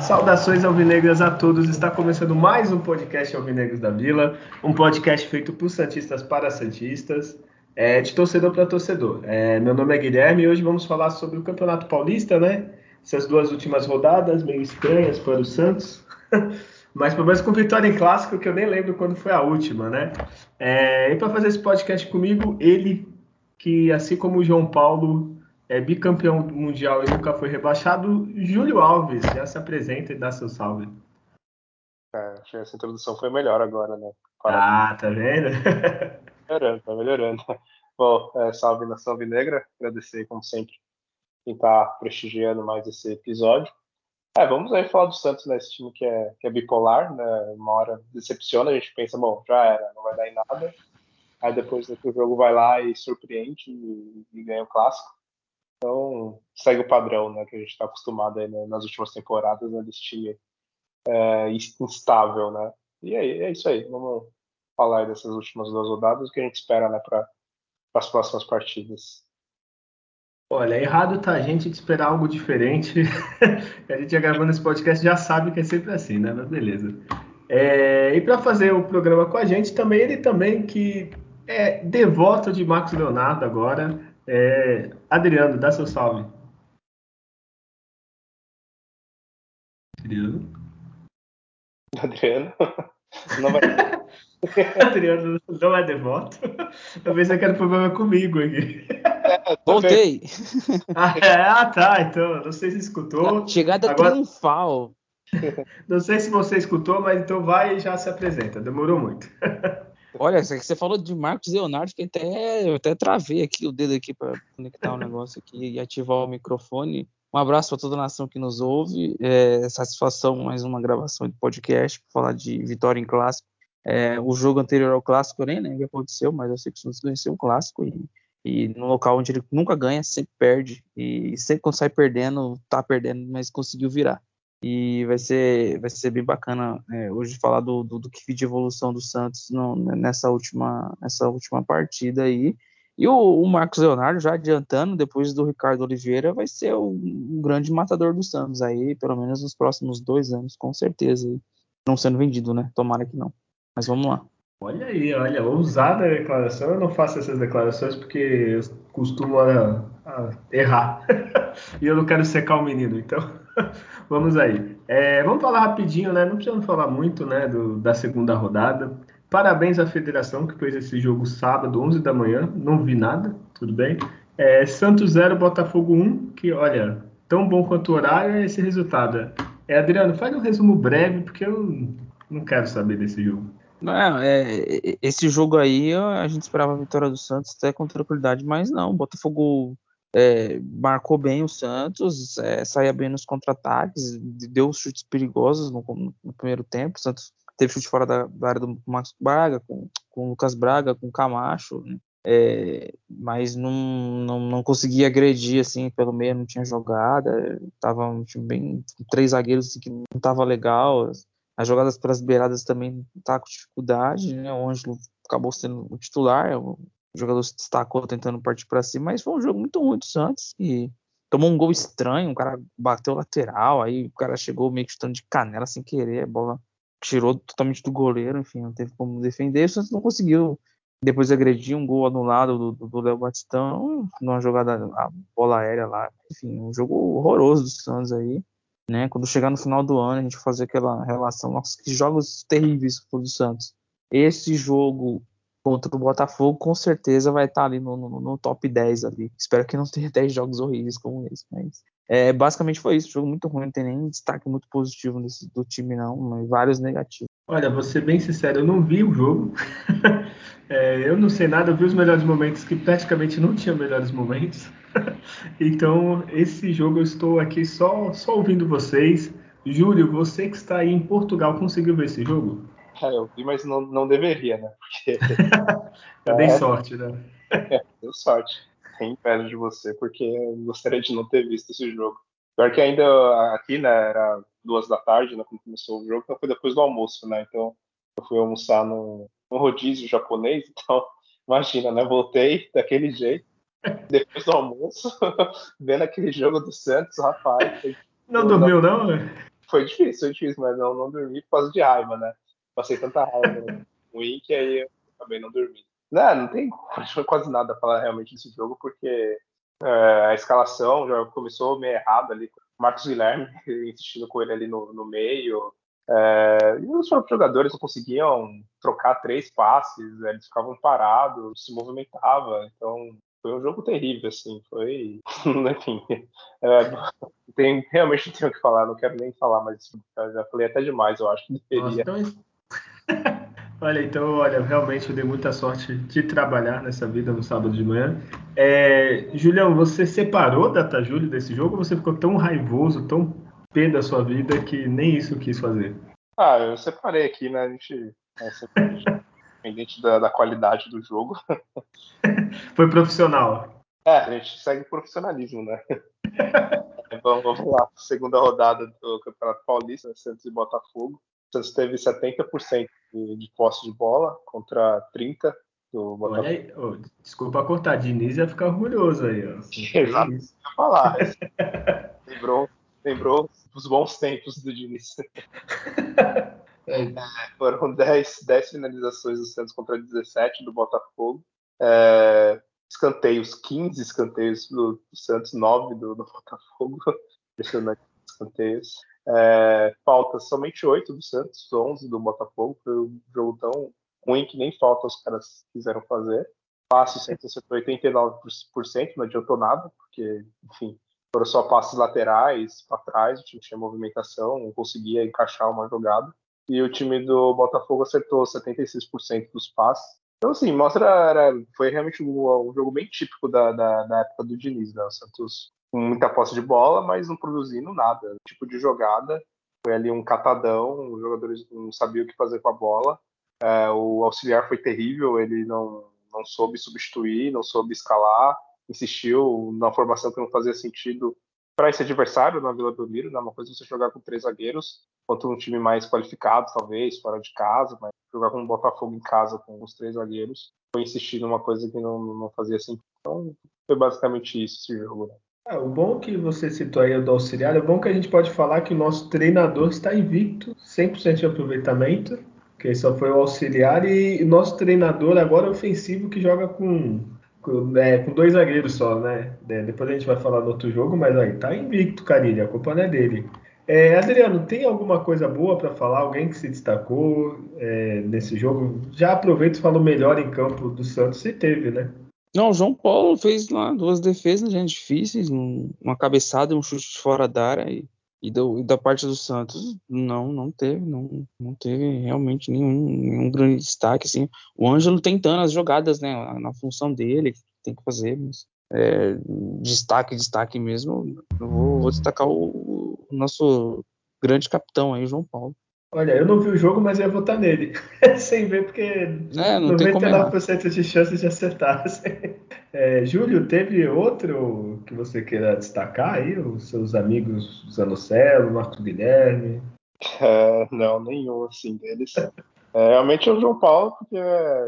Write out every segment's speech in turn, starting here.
Saudações alvinegras a todos. Está começando mais um podcast Alvinegros da Vila, um podcast feito por santistas para santistas, é, de torcedor para torcedor. É, meu nome é Guilherme e hoje vamos falar sobre o Campeonato Paulista, né? Essas duas últimas rodadas meio estranhas para o Santos, mas pelo menos com vitória em clássico que eu nem lembro quando foi a última, né? É, e para fazer esse podcast comigo, ele que assim como o João Paulo é bicampeão mundial e nunca foi rebaixado, Júlio Alves, já se apresenta e dá seu salve. É, acho que essa introdução foi melhor agora, né? Ah, tá vendo? melhorando, tá melhorando. Bom, é, salve nação Negra, agradecer como sempre quem tá prestigiando mais esse episódio. É, vamos aí falar do Santos, né? Esse time que é, que é bipolar, né? Uma hora decepciona, a gente pensa, bom, já era, não vai dar em nada. Aí depois o jogo vai lá e surpreende e, e ganha o clássico. Então, segue o padrão né, que a gente está acostumado aí, né, nas últimas temporadas, né, desse time é, instável, né? E é, é, isso aí, vamos falar dessas últimas duas rodadas, o que a gente espera né, para as próximas partidas. Olha, errado tá a gente de esperar algo diferente. a gente já gravando esse podcast já sabe que é sempre assim, né? Mas beleza. É, e para fazer o programa com a gente, também ele também que é devoto de Marcos Leonardo agora, é, Adriano, dá seu salve. Adriano? Adriano? Não vai. Adriano não é devoto. Talvez você queira problema comigo aqui. É, Voltei. Ah, é, ah, tá. Então, não sei se escutou. Chegada Agora... triunfal. Não sei se você escutou, mas então vai e já se apresenta. Demorou muito. Olha, você falou de Marcos Leonardo, que até, eu até travei aqui o dedo aqui para conectar o negócio aqui e ativar o microfone. Um abraço para toda a nação que nos ouve. É, satisfação, mais uma gravação de podcast para falar de vitória em clássico. É, o jogo anterior ao clássico nem lembro o que aconteceu, mas eu sei que o Santos venceu um clássico e, e no local onde ele nunca ganha, sempre perde. E sempre quando sai perdendo, tá perdendo, mas conseguiu virar. E vai ser, vai ser bem bacana é, hoje falar do, do, do, que vi de evolução do Santos no, nessa, última, nessa última partida aí. E o, o, Marcos Leonardo, já adiantando, depois do Ricardo Oliveira, vai ser o, um grande matador do Santos aí, pelo menos nos próximos dois anos, com certeza. Não sendo vendido, né? Tomara que não. Mas vamos lá. Olha aí, olha, ousada a declaração. Eu não faço essas declarações porque eu costumo a, a errar. e eu não quero secar o menino, então. vamos aí. É, vamos falar rapidinho, né? Não precisamos falar muito, né, do, da segunda rodada. Parabéns à federação que fez esse jogo sábado, 11 da manhã. Não vi nada, tudo bem. É, Santos 0, Botafogo 1, que olha, tão bom quanto o horário é esse resultado. É, Adriano, faz um resumo breve, porque eu não quero saber desse jogo. Não, é, esse jogo aí a gente esperava a vitória do Santos até com tranquilidade, mas não. O Botafogo é, marcou bem o Santos, é, saía bem nos contra-ataques, deu chutes perigosos no, no, primeiro tempo. O Santos teve chute fora da, da área do Max Braga, com, com o Lucas Braga, com o Camacho, né? é, mas não, não, não conseguia agredir assim pelo meio, não tinha jogada. Tava um time bem. três zagueiros assim, que não tava legal. As jogadas pelas beiradas também tá com dificuldade, né? O Ângelo acabou sendo o titular, o jogador se destacou tentando partir para cima, mas foi um jogo muito ruim do Santos e tomou um gol estranho, o cara bateu lateral, aí o cara chegou meio que chutando de canela sem querer, a bola tirou totalmente do goleiro, enfim, não teve como defender, o Santos não conseguiu depois agredir um gol anulado do Léo Batistão, numa jogada, a bola aérea lá, enfim, um jogo horroroso do Santos aí, né, quando chegar no final do ano a gente fazer aquela relação, nossa, que jogos terríveis do Santos. Esse jogo contra o Botafogo, com certeza vai estar ali no, no, no, top 10 ali. Espero que não tenha 10 jogos horríveis como esse, mas é, basicamente foi isso. Jogo muito ruim, não tem nem destaque muito positivo do time, não, mas vários negativos. Olha, vou ser bem sincero, eu não vi o jogo. é, eu não sei nada, eu vi os melhores momentos que praticamente não tinha melhores momentos. então, esse jogo eu estou aqui só, só ouvindo vocês. Júlio, você que está aí em Portugal, conseguiu ver esse jogo? É, eu vi, mas não, não deveria, né? Porque, eu dei é, sorte, né? É, deu sorte. tem inveja de você, porque eu gostaria de não ter visto esse jogo. Pior que ainda aqui, né, era duas da tarde, né, quando começou o jogo, então foi depois do almoço, né, então eu fui almoçar num, num rodízio japonês, então imagina, né, voltei daquele jeito, depois do almoço, vendo aquele jogo do Santos, rapaz. Foi, não dormiu, não? Né? Foi difícil, foi difícil, mas não, não dormi por causa de raiva, né? Passei tanta raiva ruim que aí eu acabei não dormindo. Não, não tem quase nada a falar realmente desse jogo, porque é, a escalação já começou meio errado ali. Marcos Guilherme insistindo com ele ali no, no meio. É, e os próprios jogadores não conseguiam trocar três passes, eles ficavam parados, se movimentavam. Então foi um jogo terrível, assim. Foi. Enfim. É, tem, realmente não tenho o que falar, não quero nem falar, mas já falei até demais, eu acho que deveria. Nossa, então... Olha, então, olha, realmente eu dei muita sorte de trabalhar nessa vida no sábado de manhã. É, Julião, você separou Data Júlio desse jogo ou você ficou tão raivoso, tão pé da sua vida que nem isso quis fazer? Ah, eu separei aqui, né? A gente, é, independente da, da qualidade do jogo. Foi profissional. É, a gente segue profissionalismo, né? vamos, vamos lá, segunda rodada do Campeonato Paulista, Santos e Botafogo. Santos teve 70% de, posse de bola contra 30 do Botafogo. Olha aí, oh, desculpa cortar, Diniz ia ficar orgulhoso aí, ó. Exato, ia falar. lembrou, lembrou os bons tempos do Diniz. É, foram 10, 10 finalizações do Santos contra 17 do Botafogo. É, escanteios, 15 escanteios do, do Santos, 9 do, do Botafogo. Impressionante escanteios. É, falta somente 8 do Santos, 11 do Botafogo. Foi um jogo tão ruim que nem falta os caras quiseram fazer. Passe, o Santos acertou 89%, não adiantou nada, porque, enfim, foram só passes laterais para trás, o time tinha movimentação, não conseguia encaixar uma jogada. E o time do Botafogo acertou 76% dos passes. Então, assim, mostra. Era, foi realmente um, um, jogo bem típico da, da, da época do Diniz, né? O Santos com muita posse de bola, mas não produzindo nada. Tipo de jogada foi ali um catadão, os jogadores não sabiam o que fazer com a bola. É, o auxiliar foi terrível, ele não, não soube substituir, não soube escalar, insistiu na formação que não fazia sentido para esse adversário na Vila Belmiro, né? Uma coisa é você jogar com três zagueiros contra um time mais qualificado, talvez, fora de casa, mas jogar com o Botafogo em casa com os três zagueiros foi insistir numa coisa que não, não fazia sentido. Então, foi basicamente isso esse jogo. É, o bom que você citou aí do auxiliar, é bom que a gente pode falar que o nosso treinador está invicto, 100% de aproveitamento, que só foi o auxiliar, e o nosso treinador agora é ofensivo que joga com, com, é, com dois zagueiros só, né? É, depois a gente vai falar no outro jogo, mas aí tá invicto, Carilho, a culpa não é dele. É, Adriano, tem alguma coisa boa para falar? Alguém que se destacou é, nesse jogo? Já aproveita e fala o melhor em campo do Santos, se teve, né? Não, o João Paulo fez lá duas defesas gente, difíceis, uma cabeçada e um chute fora da área. E, e, do, e, da parte do Santos, não, não teve, não, não teve realmente nenhum, nenhum grande destaque. Assim. O Ângelo tentando as jogadas, né, na função dele, tem que fazer, mas é, destaque, destaque mesmo, eu vou, vou destacar o, o, nosso grande capitão aí, João Paulo. Olha, eu não vi o jogo, mas ia votar nele. Sem ver, porque é, não 99% de chances de acertar. É, Júlio, teve outro que você queira destacar aí? Os seus amigos Zanocelo, Marco Guilherme? É, não, nenhum assim deles. É, realmente é o João Paulo, porque é,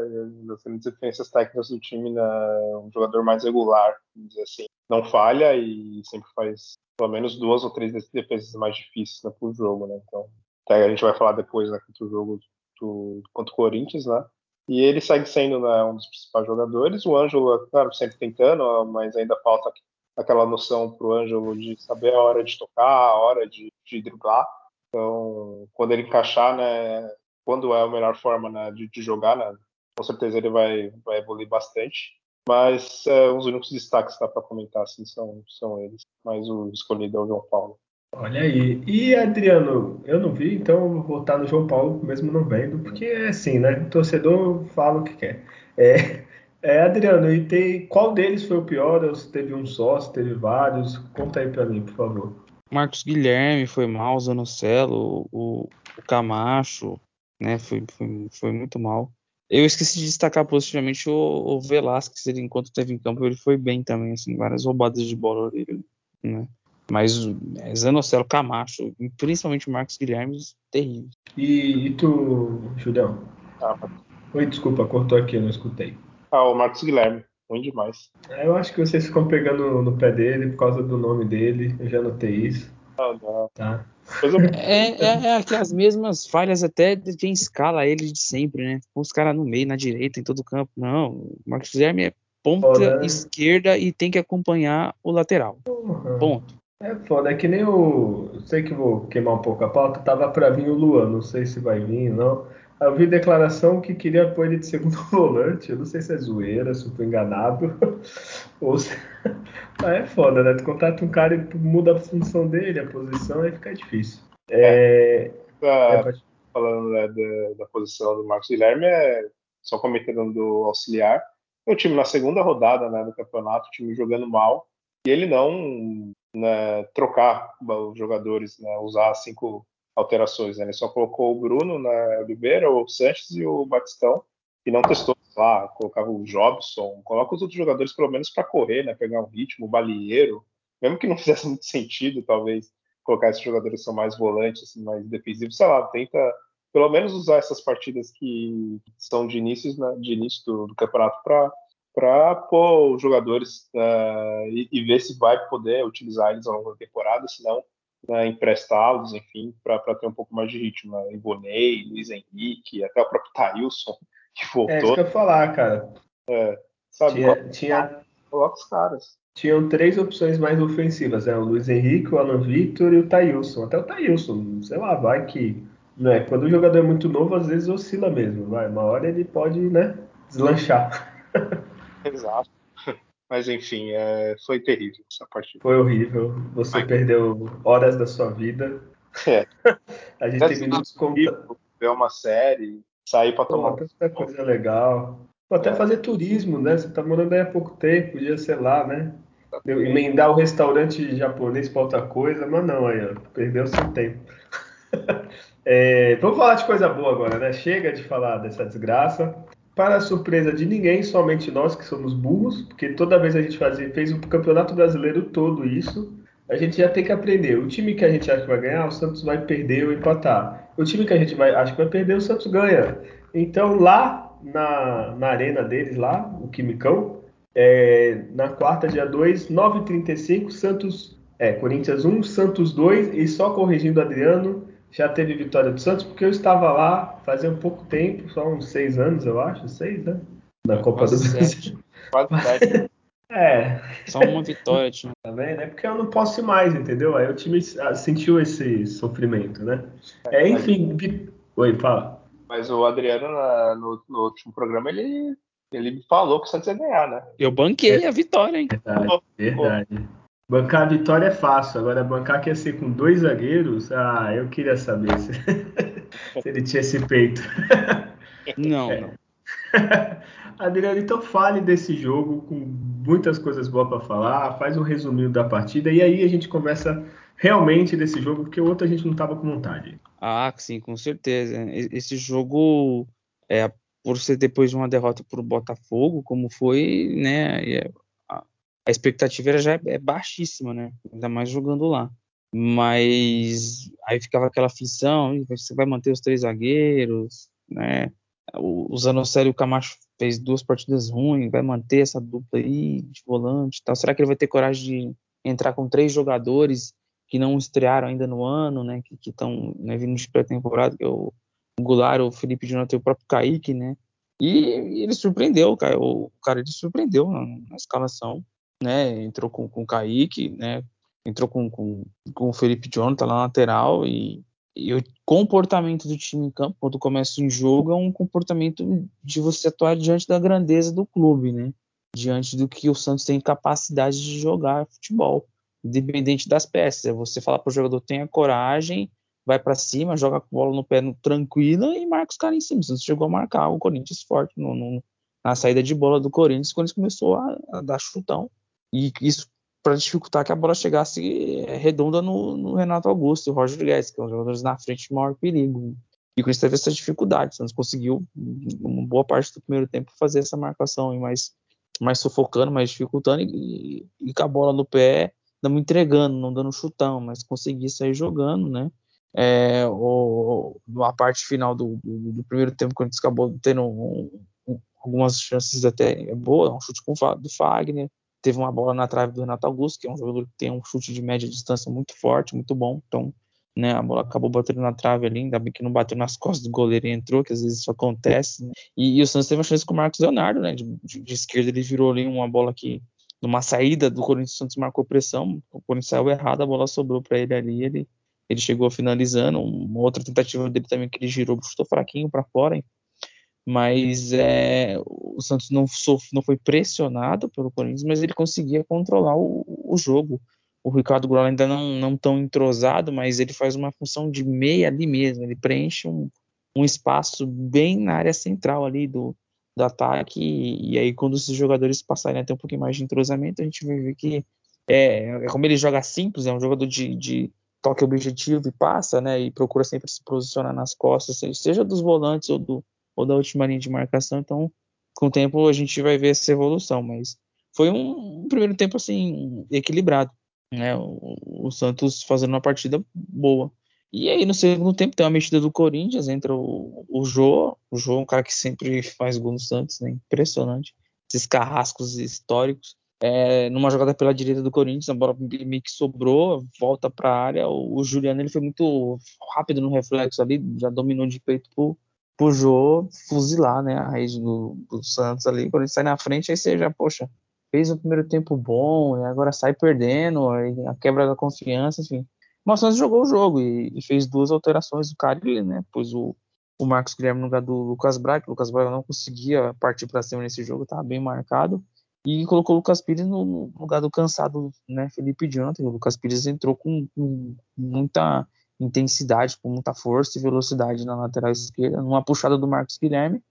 grandes defensas técnicas do time, né, é um jogador mais regular, vamos dizer assim. Não falha e sempre faz pelo menos duas ou três defesas mais difíceis né, por jogo, né? Então, a gente vai falar depois né, contra o jogo do, contra o Corinthians, né? E ele segue sendo né, um dos principais jogadores. O Ângelo, claro, sempre tentando, mas ainda falta aquela noção para o Ângelo de saber a hora de tocar, a hora de, de driblar. Então, quando ele encaixar, né, quando é a melhor forma né, de, de, jogar, né, com certeza ele vai, vai evoluir bastante. Mas é, os únicos destaques que dá para comentar assim, são, são eles. Mas o escolhido é o João Paulo. Olha aí. E Adriano, eu não vi, então vou votar no João Paulo, mesmo não vendo, porque é assim, né? O torcedor fala o que quer. É, é, Adriano, e tem, qual deles foi o pior? Ou se teve um só, se teve vários? Conta aí para mim, por favor. Marcos Guilherme foi mal, Zanocelo, o, o Camacho, né? Foi, foi, foi muito mal. Eu esqueci de destacar positivamente o, o Velasquez, ele, enquanto esteve em campo, ele foi bem também, assim, várias roubadas de bola dele, né? Mas é, Zanocelo, Camacho, principalmente o Marcos Guilherme, terrível. E, e tu, Julião? Ah, Oi, desculpa, cortou aqui, eu não escutei. Ah, o Marcos Guilherme, ruim demais. Eu acho que vocês ficam pegando no pé dele por causa do nome dele, eu já notei isso. Ah, não. Tá. É, é, é aquelas mesmas falhas até de quem escala ele de sempre, né? Os caras no meio, na direita, em todo o campo. Não, o Marcos Guilherme é ponta Foda. esquerda e tem que acompanhar o lateral. Uhum. Ponto. É foda, é que nem o. Sei que vou queimar um pouco a pauta, tava pra vir o Luan, não sei se vai vir ou não. Eu vi declaração que queria pôr ele de segundo volante. Eu não sei se é zoeira, se eu tô enganado. Ou se... Mas é foda, né? Tu contrata um cara e muda a função dele, a posição, aí fica difícil. É... é pode... Falando né, da, da, posição do Marcos Guilherme, é só comentando do auxiliar. O time na segunda rodada né, do campeonato, o time jogando mal, e ele não né, trocar os jogadores, né, usar cinco alterações. Né? Ele só colocou o Bruno na Oliveira, o Sanches e o Batistão, e não testou lá, colocava o Jobson, coloca os outros jogadores pelo menos para correr, né? pegar um ritmo, o Balieiro, mesmo que não fizesse muito sentido, talvez, colocar esses jogadores que são mais volantes, assim, mais defensivos, sei lá, tenta pelo menos usar essas partidas que são de início, né, de início do, do campeonato para para pôr os jogadores uh, e, e, ver se vai poder utilizar eles ao longo da temporada, senão né, emprestá-los, enfim, para ter um pouco mais de ritmo. Né? Ivonei, Luiz Henrique, até o próprio Thailson, que voltou. É isso que eu ia falar, cara. É, sabe, tinha, coloca, tinha, coloca os caras. Tinham três opções mais ofensivas, né? o Luiz Henrique, o Alan Victor e o Thailson. Até o Thailson, sei lá, vai que. Né, quando o jogador é muito novo, às vezes oscila mesmo. Vai, uma hora ele pode né, deslanchar. Exato. Mas enfim, é, foi terrível essa partida. Foi horrível. Você Ai, perdeu horas da sua vida. É. A gente tem minutos. Ver uma série, sair para tomar. Tanta coisa legal. Até é. fazer turismo, né? Você tá morando aí há pouco tempo, podia, sei lá, né? Emendar o restaurante japonês para outra coisa, mas não, aí, ó, perdeu seu tempo. é, vamos falar de coisa boa agora, né? Chega de falar dessa desgraça para surpresa de ninguém, somente nós que somos burros, porque toda vez a gente fazia, fez o Campeonato Brasileiro todo isso, a gente já tem que aprender. O time que a gente acha que vai ganhar, o Santos vai perder ou empatar. O time que a gente vai, acha que vai perder, o Santos ganha. Então lá na, na arena deles, lá, o Quimicão, é, na quarta, dia 2, 9h35, Santos, é, Corinthians 1, Santos 2, e só corrigindo Adriano, já teve vitória do Santos, porque eu estava lá fazia um pouco tempo, só uns seis anos, eu acho, seis, né? Na Copa Quase do Brasil. Quase sete. É. Só uma vitória, time. Tá vendo? É porque eu não posso ir mais, entendeu? Aí o time sentiu esse sofrimento, né? É, enfim. Vi... Oi, fala. Mas o Adriano, no, no, último programa, ele, ele me falou que o Santos ia ganhar, né? Eu banquei a vitória, hein? Verdade, verdade. Bancar a vitória é fácil, agora bancar que ia ser com dois zagueiros, ah, eu queria saber se, se ele tinha esse peito. Não, é. não. Adriano, então fale desse jogo com muitas coisas boas para falar, faz um resuminho da partida e aí a gente começa realmente desse jogo, porque o outro a gente não estava com vontade. Ah, sim, com certeza. Esse jogo, é, por ser depois de uma derrota para o Botafogo, como foi, né, é, a expectativa já é, é baixíssima, né? Ainda mais jogando lá. Mas aí ficava aquela aflição, você vai manter os três zagueiros, né? O, Zanocelo e o Camacho fez duas partidas ruins, vai manter essa dupla aí de volante tal. Será que ele vai ter coragem de entrar com três jogadores que não estrearam ainda no ano, né? Que estão né, vindo de pré-temporada, que é o, o Goulart, o Felipe Jonathan e o próprio Kaique, né? E, e ele surpreendeu, cara. O, o cara ele surpreendeu na, na escalação né? Entrou com, com o Kaique, né? Entrou com, com, com o Felipe Jonathan lá na lateral e, e o comportamento do time em campo quando começa um jogo é um comportamento de você atuar diante da grandeza do clube, né? Diante do que o Santos tem capacidade de jogar futebol, independente das peças. É você falar para o jogador tenha coragem, vai para cima, joga com a bola no pé no, tranquila e marca os caras em cima. Santos chegou a marcar o Corinthians forte no, no, na saída de bola do Corinthians, quando começou a, a dar chutão e isso para dificultar que a bola chegasse é, redonda no, no Renato Augusto e o Roger Guedes, que são os jogadores na frente de maior perigo. E o Corinthians teve essa dificuldade. O Santos conseguiu, uma boa parte do primeiro tempo, fazer essa marcação mais, mais sufocando, mais dificultando e, e com a bola no pé, não entregando, não dando chutão, mas conseguir sair jogando, né? É, o, a parte final do, do, do, primeiro tempo, quando acabou tendo um, um, algumas chances até boas, um chute com, do Fagner, teve uma bola na trave do Renato Augusto, que é um jogador que tem um chute de média distância muito forte, muito bom, então né, a bola acabou batendo na trave ali, ainda bem que não bateu nas costas do goleiro e entrou, que às vezes isso acontece, né? e, e, o Santos teve uma chance com o Marcos Leonardo, né, de, de, de esquerda ele virou ali uma bola que numa saída do Corinthians, o Santos marcou pressão, o Corinthians saiu errado, a bola sobrou para ele ali, ele ele chegou finalizando. Uma outra tentativa dele também que ele girou, chutou fraquinho para fora. Mas é, o Santos não, não foi pressionado pelo Corinthians, mas ele conseguia controlar o, o jogo. O Ricardo Grola ainda não, não tão entrosado, mas ele faz uma função de meia ali mesmo. Ele preenche um, um espaço bem na área central ali do, do ataque. E, e aí, quando esses jogadores passarem até um pouquinho mais de entrosamento, a gente vai ver que é, é como ele joga simples, é um jogador de, de toque objetivo e passa, né? E procura sempre se posicionar nas costas, seja dos volantes ou, do, ou da última linha de marcação. Então, com o tempo a gente vai ver essa evolução, mas foi um, um primeiro tempo assim equilibrado, né? O, o, Santos fazendo uma partida boa. E aí no segundo tempo tem uma mexida do Corinthians, entra o, o Jô, o Jô é um cara que sempre faz gol no Santos, né? Impressionante. Esses carrascos históricos é, numa jogada pela direita do Corinthians, a bola meio que sobrou, volta para a área. O, o, Juliano ele foi muito rápido no reflexo ali, já dominou de peito pro, pro Jô fuzilar né, a rede do, do Santos ali. Quando ele sai na frente, aí você já, poxa, fez um primeiro tempo bom, e agora sai perdendo, a quebra da confiança, enfim. Mas o Santos jogou o jogo e, e fez duas alterações do Carilli, né? Pois o, o Marcos Guilherme no lugar do Lucas Braga, o Lucas Braga não conseguia partir para cima nesse jogo, estava bem marcado e colocou o Lucas Pires no lugar do cansado, né, Felipe Jonathan. O Lucas Pires entrou com, com, muita intensidade, com muita força e velocidade na lateral esquerda, numa puxada do Marcos Guilherme.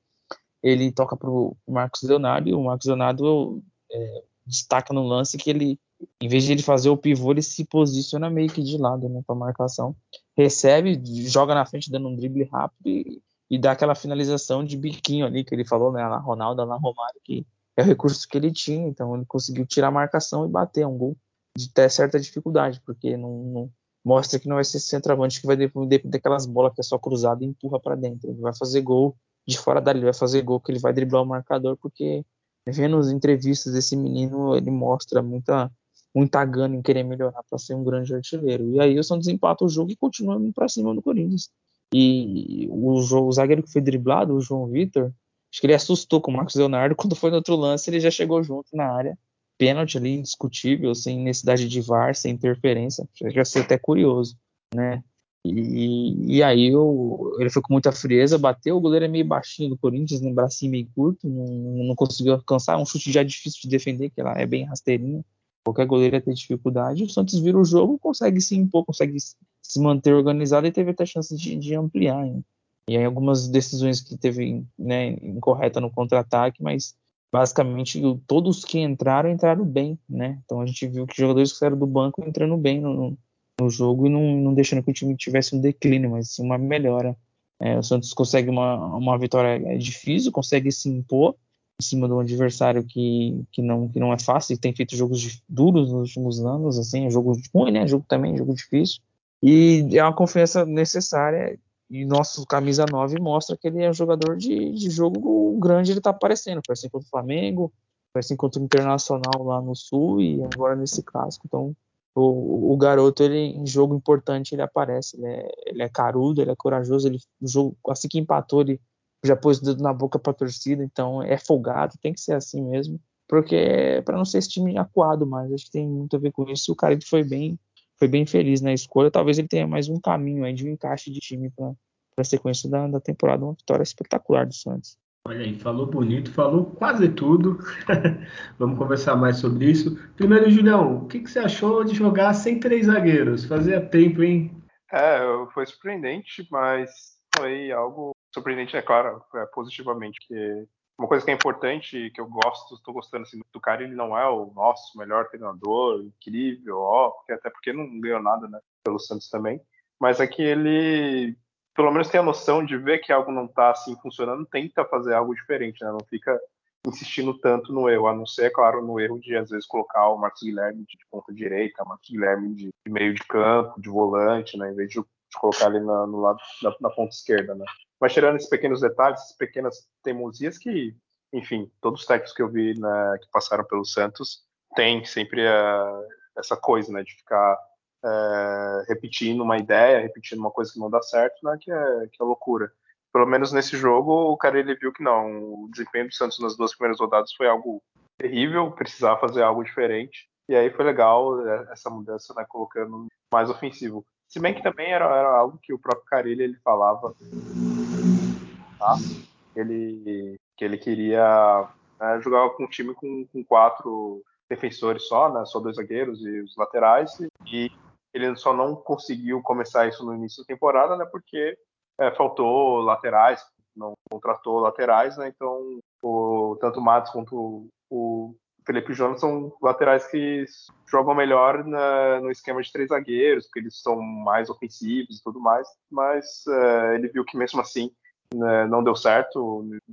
Ele toca para o Marcos Leonardo e o Marcos Leonardo é, destaca no lance que ele, em vez de ele fazer o pivô, ele se posiciona meio que de lado né, para marcação. Recebe, joga na frente dando um drible rápido e, e dá aquela finalização de biquinho ali que ele falou, né, na Ronaldo, na Romário, que é o recurso que ele tinha, então ele conseguiu tirar a marcação e bater é um gol de até certa dificuldade, porque não, não, mostra que não vai ser centroavante que vai depender daquelas bolas que é só cruzada e empurra para dentro. Ele vai fazer gol de fora dali, ele vai fazer gol que ele vai driblar o marcador, porque vendo as entrevistas desse menino, ele mostra muita muita gana em querer melhorar para ser um grande artilheiro. E aí o Santos empata o jogo e continua indo para cima do Corinthians. E o, o zagueiro que foi driblado, o João Vitor, Acho que ele assustou com o Marcos Leonardo. Quando foi no outro lance, ele já chegou junto na área. Pênalti ali, indiscutível, sem necessidade de VAR, sem interferência. Já ser até curioso, né? E, e aí o, ele foi com muita frieza, bateu. O goleiro é meio baixinho do Corinthians, né? Bracinho meio curto, não, não conseguiu alcançar. Um chute já difícil de defender, que ela é bem rasteirinha. Qualquer goleiro ia ter dificuldade. O Santos vira o jogo, consegue se impor, consegue se manter organizado e teve até chance de, de ampliar. Hein? E aí algumas decisões que teve né, incorreta no contra-ataque, mas basicamente todos que entraram, entraram bem, né? Então a gente viu que jogadores que saíram do banco entrando bem no, no jogo e não, não deixando que o time tivesse um declínio, mas sim uma melhora. É, o Santos consegue uma, uma vitória é difícil, consegue se impor em cima do adversário que, que, não, que não é fácil, e tem feito jogos duros nos últimos anos, assim, é jogo ruim, né? Jogo também, jogo difícil. E é uma confiança necessária e nosso camisa 9 mostra que ele é um jogador de, de jogo grande, ele tá aparecendo. Foi assim contra o Flamengo, foi assim contra o Internacional lá no Sul e agora nesse clássico. Então, o, o garoto, ele em jogo importante, ele aparece. Ele é, ele é carudo, ele é corajoso. Ele, jogo, assim que empatou, ele já pôs o dedo na boca pra torcida. Então, é folgado, tem que ser assim mesmo. Porque é para não ser esse time acuado mais. Acho que tem muito a ver com isso. O cara ele foi bem foi bem feliz na escolha. Talvez ele tenha mais um caminho aí de um encaixe de time para a sequência da, da temporada. Uma vitória espetacular do Santos. Olha aí, falou bonito, falou quase tudo. Vamos conversar mais sobre isso. Primeiro, Julião, o que, que, você achou de jogar sem três zagueiros? Fazia tempo, hein? É, foi surpreendente, mas foi algo surpreendente, é claro, é, positivamente, porque uma coisa que é importante, que eu gosto, estou gostando assim, do cara, ele não é o nosso melhor treinador, incrível, ó, até porque não ganhou nada né, pelo Santos também, mas é que ele pelo menos tem a noção de ver que algo não está assim funcionando, tenta fazer algo diferente, né? Não fica insistindo tanto no erro, a não ser, claro, no erro de às vezes colocar o Marcos Guilherme de ponta direita, o Marcos Guilherme de, meio de campo, de volante, né? Em vez de, de colocar ele na, no lado na, na, ponta esquerda, né? Mas tirando esses pequenos detalhes, essas pequenas teimosias que, enfim, todos os técnicos que eu vi né, que passaram pelo Santos têm sempre uh, essa coisa, né? De ficar uh, repetindo uma ideia, repetindo uma coisa que não dá certo, né? Que é, que é loucura pelo menos nesse jogo, o cara ele viu que não. O desempenho do Santos nas duas primeiras rodadas foi algo terrível, precisava fazer algo diferente. E aí foi legal é, essa mudança, né, colocando mais ofensivo. Se bem que também era, era algo que o próprio Carilli ele falava, tá? ele, que ele queria né, jogar com um time com, com, quatro defensores só, né, só dois zagueiros e os laterais, e ele só não conseguiu começar isso no início da temporada, né, porque é, faltou laterais, não contratou laterais, né? Então, o, tanto o Matos quanto o, Felipe Jonas são laterais que jogam melhor na, no esquema de três zagueiros, porque eles são mais ofensivos e tudo mais, mas é, ele viu que mesmo assim né, não deu certo,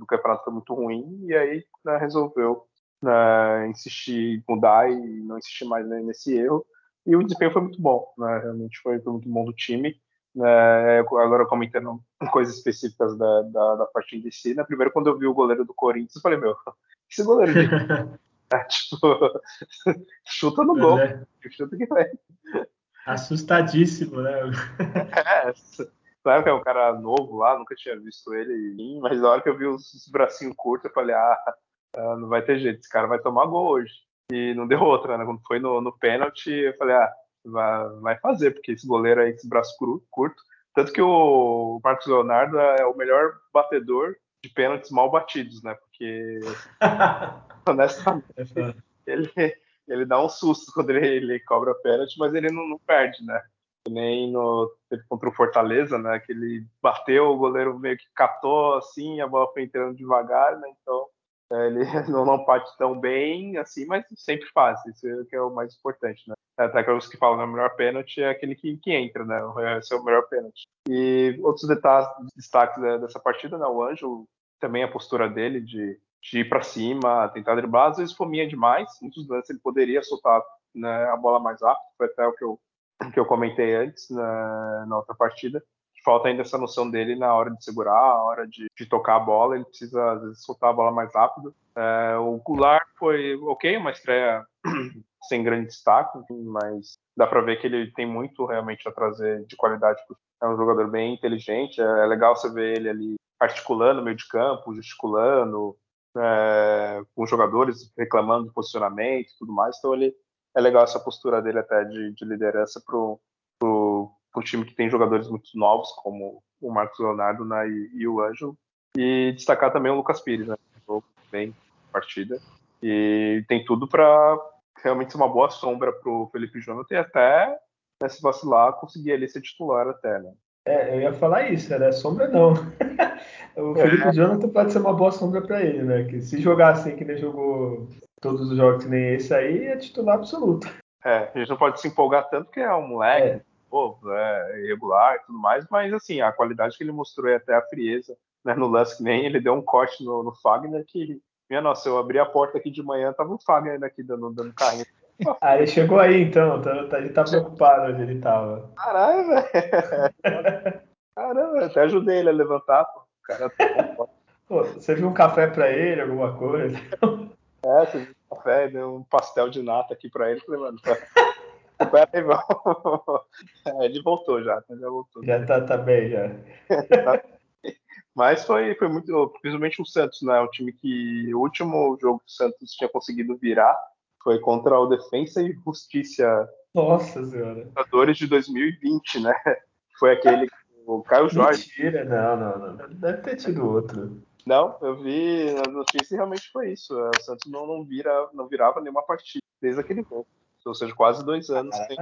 o campeonato foi muito ruim, e aí né, resolveu né, insistir, mudar e não insistir mais nesse erro. E o desempenho foi muito bom, né, realmente foi, foi muito bom do time. É, agora comentando coisas específicas da, da, da partida em si, né? Primeiro, quando eu vi o goleiro do Corinthians, eu falei, meu, esse goleiro de... é, tipo, chuta no gol, é. chuta que vai. Assustadíssimo, né? é, claro que é um cara novo lá, nunca tinha visto ele, mas na hora que eu vi os, os bracinhos curtos, eu falei, ah, ah, não vai ter jeito, esse cara vai tomar gol hoje. E não deu outra, né? Quando foi no, no pênalti, eu falei, ah, vai, vai fazer, porque esse goleiro aí, esse braço curto. Tanto que o Marcos Leonardo é o melhor batedor de pênaltis mal batidos, né? Porque, honestamente, ele, ele dá um susto quando ele, ele cobra pênalti, mas ele não, não perde, né? nem no contra o Fortaleza, né? Que ele bateu, o goleiro meio que catou assim, a bola foi entrando devagar, né? Então ele não, não parte tão bem assim, mas sempre faz. Isso é, que é o mais importante, né? Até aqueles que falam que o melhor pênalti é aquele que, que entra, né? Esse é o melhor pênalti. E outros detalhes, destaques dessa partida, né? O Anjo, também a postura dele de, de ir para cima, tentar driblar, às vezes fominha demais. Muitos lances ele poderia soltar né, a bola mais rápido, foi até o que eu, que eu comentei antes na, na outra partida falta ainda essa noção dele na hora de segurar, a hora de, de, tocar a bola, ele precisa às vezes soltar a bola mais rápido. É, o Goulart foi ok, uma estreia sem grande destaque, mas dá para ver que ele tem muito realmente a trazer de qualidade. É um jogador bem inteligente, é, é legal você ver ele ali articulando meio de campo, gesticulando, é, com jogadores reclamando do posicionamento e tudo mais. Então ele é legal essa postura dele até de, de liderança pro, pro, pro time que tem jogadores muito novos, como o Marcos Leonardo né, e, e, o Ângelo. E destacar também o Lucas Pires, né? Bem partida. E tem tudo para realmente ser uma boa sombra pro Felipe Jonathan e até, né, se vacilar, conseguir ali ser titular até, né? É, eu ia falar isso, era sombra não. o Felipe é. Jonathan pode ser uma boa sombra para ele, né? Que se jogar assim que ele jogou todos os jogos que nem esse aí, é titular absoluto. É, a gente não pode se empolgar tanto que é um moleque, é. Pô, é irregular e tudo mais, mas assim, a qualidade que ele mostrou e até a frieza né, no lance que nem ele deu um corte no, no Fagner que minha nossa, eu abri a porta aqui de manhã, tava o Fagner aqui dando, dando carrinho. Ah, ele chegou aí então, tá, tá, ele tá preocupado onde ele tava. Caralho, velho. Caramba, até ajudei ele a levantar, pô. O cara tá pô, Você viu um café pra ele, alguma coisa? É, você viu um café, deu um pastel de nata aqui pra ele, falei, mano, pera aí, vamos. É, ele voltou já, já voltou. Já tá, tá bem, já. Mas foi, foi muito, principalmente o Santos, né? O time que o último jogo que o Santos tinha conseguido virar foi contra o Defensa e Justiça. Nossa Senhora. Jogadores de 2020, né? Foi aquele o Caio Jorge. Mentira, não, não, não. Deve ter tido outro. Não, eu vi na notícia e realmente foi isso. O Santos não, não, vira, não virava nenhuma partida desde aquele jogo. Ou seja, quase dois anos sem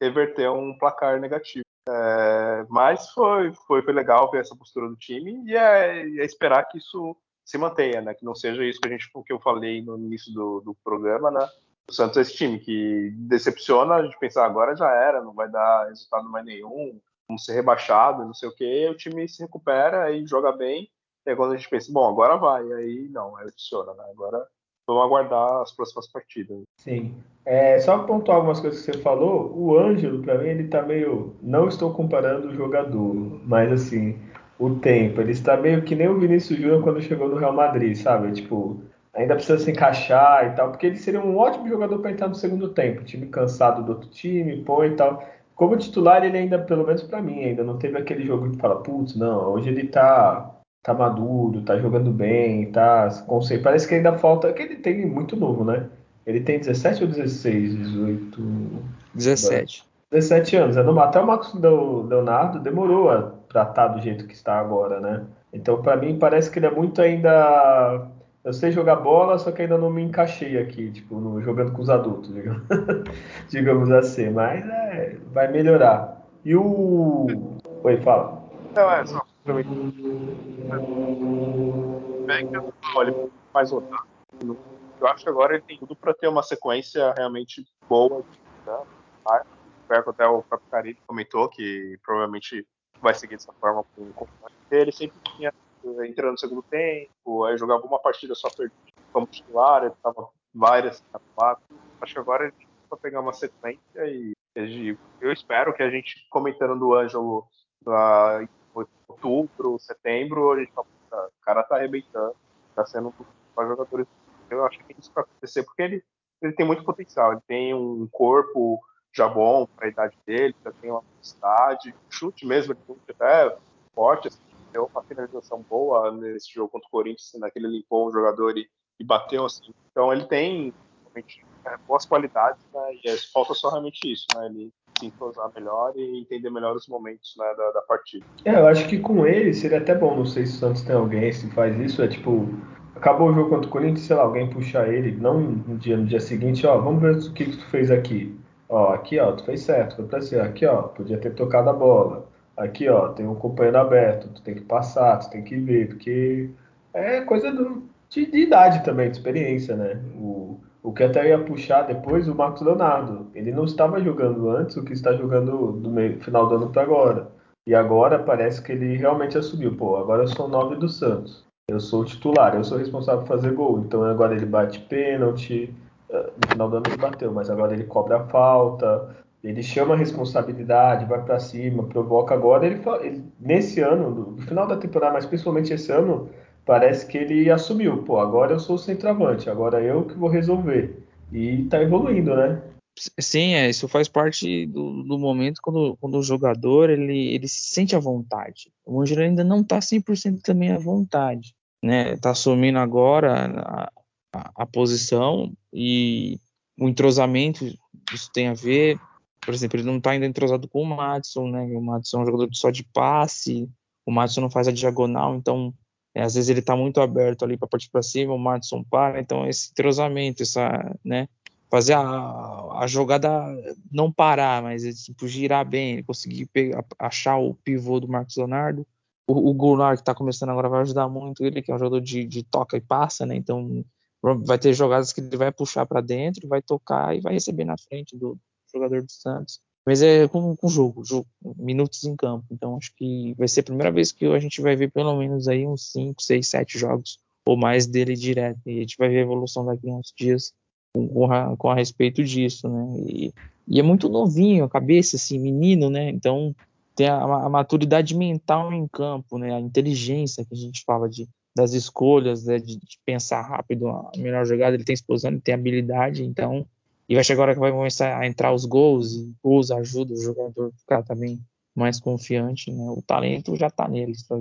reverter um placar negativo. É, mas foi, foi, foi legal ver essa postura do time e é, é, esperar que isso se mantenha, né? Que não seja isso que a gente, que eu falei no início do, do programa, né? O Santos é esse time que decepciona, a gente pensar agora já era, não vai dar resultado mais nenhum, vamos ser rebaixado, não sei o que, o time se recupera e joga bem. E aí quando a gente pensa, bom, agora vai, aí não, aí funciona, né? Agora vamos aguardar as próximas partidas. Sim. É, só pontuar algumas coisas que você falou, o Ângelo, para mim, ele tá meio. Não estou comparando o jogador, mas assim, o tempo. Ele está meio que nem o Vinícius Júnior quando chegou no Real Madrid, sabe? Tipo, ainda precisa se encaixar e tal, porque ele seria um ótimo jogador para entrar no segundo tempo. Time cansado do outro time, põe e tal. Como titular, ele ainda, pelo menos para mim, ainda não teve aquele jogo que fala, putz, não, hoje ele tá tá maduro, tá jogando bem, tá conceito. Parece que ainda falta, que ele tem muito novo, né? Ele tem 17 ou 16, 18? 17. 17 anos. É até o Marcos Leonardo demorou a tratar do jeito que está agora, né? Então, para mim, parece que ele é muito ainda. Eu sei jogar bola, só que ainda não me encaixei aqui, tipo, no, jogando com os adultos, digamos, digamos assim. Mas é, vai melhorar. E o. Oi, fala. Não, é só olha, mais rodado. Eu acho que agora ele tem tudo para ter uma sequência realmente boa. Né? Até o próprio Caribe comentou que provavelmente vai seguir dessa forma com o Ele sempre tinha eh, entrando no segundo tempo, aí jogava uma partida só perdido como titular, ele estava várias Acho que agora ele tem para pegar uma sequência e eu espero que a gente comentando do Ângelo uh, outubro, setembro, a gente fala, o cara tá arrebentando, tá sendo dos jogadores. Eu acho que tem isso pra acontecer, porque ele, ele tem muito potencial, ele tem um corpo já bom para a idade dele, já tem uma velocidade, chute mesmo, ele chute até forte, assim, deu uma finalização boa nesse jogo contra o Corinthians, naquele limpou um jogador e, e bateu assim. Então ele tem realmente é, boas qualidades, né, e falta só realmente isso, né, ele se entrosar melhor e entender melhor os momentos né, da, da, partida. É, eu acho que com ele seria até bom, não sei se o Santos tem alguém se faz isso, é tipo, acabou o jogo contra o Corinthians, sei lá, alguém puxar ele, não no dia, no dia seguinte, ó, vamos ver o que, que tu fez aqui. Ó, aqui ó, tu fez certo, foi pra ser, aqui ó, podia ter tocado a bola. Aqui ó, tem um companheiro aberto, tu tem que passar, tu tem que ver, porque é coisa do, de, de idade também, de experiência, né? O, o que até ia puxar depois o Marcos Leonardo. Ele não estava jogando antes o que está jogando do meio, final do ano para agora. E agora parece que ele realmente assumiu. Pô, agora eu sou nove do Santos. Eu sou o titular, eu sou responsável por fazer gol. Então agora ele bate pênalti. Eh, no final do ano ele bateu, mas agora ele cobra a falta. Ele chama a responsabilidade, vai para cima, provoca. Agora ele, ele, nesse ano, no final da temporada, mas principalmente esse ano, parece que ele assumiu, pô, agora eu sou o centroavante, agora eu que vou resolver. E tá evoluindo, né? Sim, é, isso faz parte do, do momento quando, quando o jogador ele, ele se sente à vontade. O Ângelo ainda não tá 100% também à vontade, né? Tá assumindo agora a, a, a posição e o entrosamento, isso tem a ver, por exemplo, ele não está ainda entrosado com o Madison, né? O Madison é um jogador só de passe, o Madison não faz a diagonal, então é, às vezes ele está muito aberto ali para partir para cima, o Madison para, então esse entrosamento, essa, né, fazer a, a jogada não parar, mas tipo, girar bem, conseguir pegar, achar o pivô do Marcos Leonardo. O, o Goulart, que está começando agora, vai ajudar muito ele, que é um jogador de, de toca e passa, né? Então vai ter jogadas que ele vai puxar para dentro, vai tocar e vai receber na frente do jogador do Santos. Mas é com, com jogo, jogo, minutos em campo. Então acho que vai ser a primeira vez que a gente vai ver pelo menos aí uns 5, 6, 7 jogos ou mais dele direto. E a gente vai ver a evolução daqui a uns dias com, com, a, com a respeito disso, né? E, e, é muito novinho, a cabeça, assim, menino, né? Então tem a, a, maturidade mental em campo, né? A inteligência que a gente fala de das escolhas, né? de, de pensar rápido a melhor jogada. Ele tem explosão, ele tem habilidade, então e vai chegar a hora que vai começar a entrar os gols, e gols ajudam o jogador a ficar também mais confiante, né? O talento já tá nele, só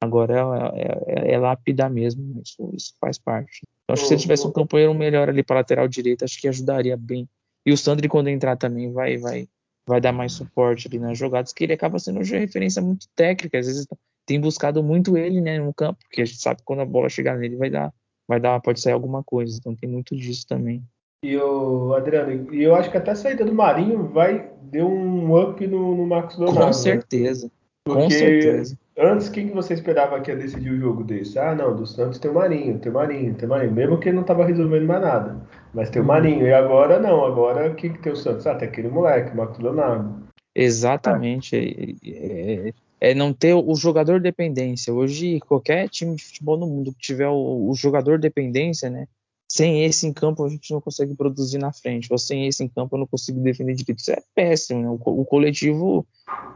agora é, é, é, é lapidar mesmo, isso, isso, faz parte. Então, acho que se ele tivesse um companheiro melhor ali para lateral direito, acho que ajudaria bem. E o Sandri, quando entrar também, vai, vai, vai dar mais suporte ali nas jogadas, que ele acaba sendo uma referência muito técnica. Às vezes tem buscado muito ele né, no campo, porque a gente sabe que quando a bola chegar nele vai dar, vai dar, pode sair alguma coisa. Então tem muito disso também. E o Adriano, e eu acho que até a saída do Marinho vai deu um up no, no Marcos Leonardo. Com né? certeza. Né? Porque Com certeza. antes, quem que você esperava que ia decidir o jogo desse? Ah, não, do Santos tem o Marinho, tem o Marinho, tem o Marinho. Mesmo que ele não estava resolvendo mais nada. Mas tem o hum. Marinho. E agora não, agora quem que tem o Santos? Ah, tem aquele moleque, o Marcos Leonardo. Exatamente. É, é, é, não ter o jogador dependência. Hoje, qualquer time de futebol no mundo que tiver o, o, jogador dependência, né? Sem esse em campo, a gente não consegue produzir na frente. Ou sem esse em campo, eu não consigo defender direito. Isso é péssimo. Né? O, o, coletivo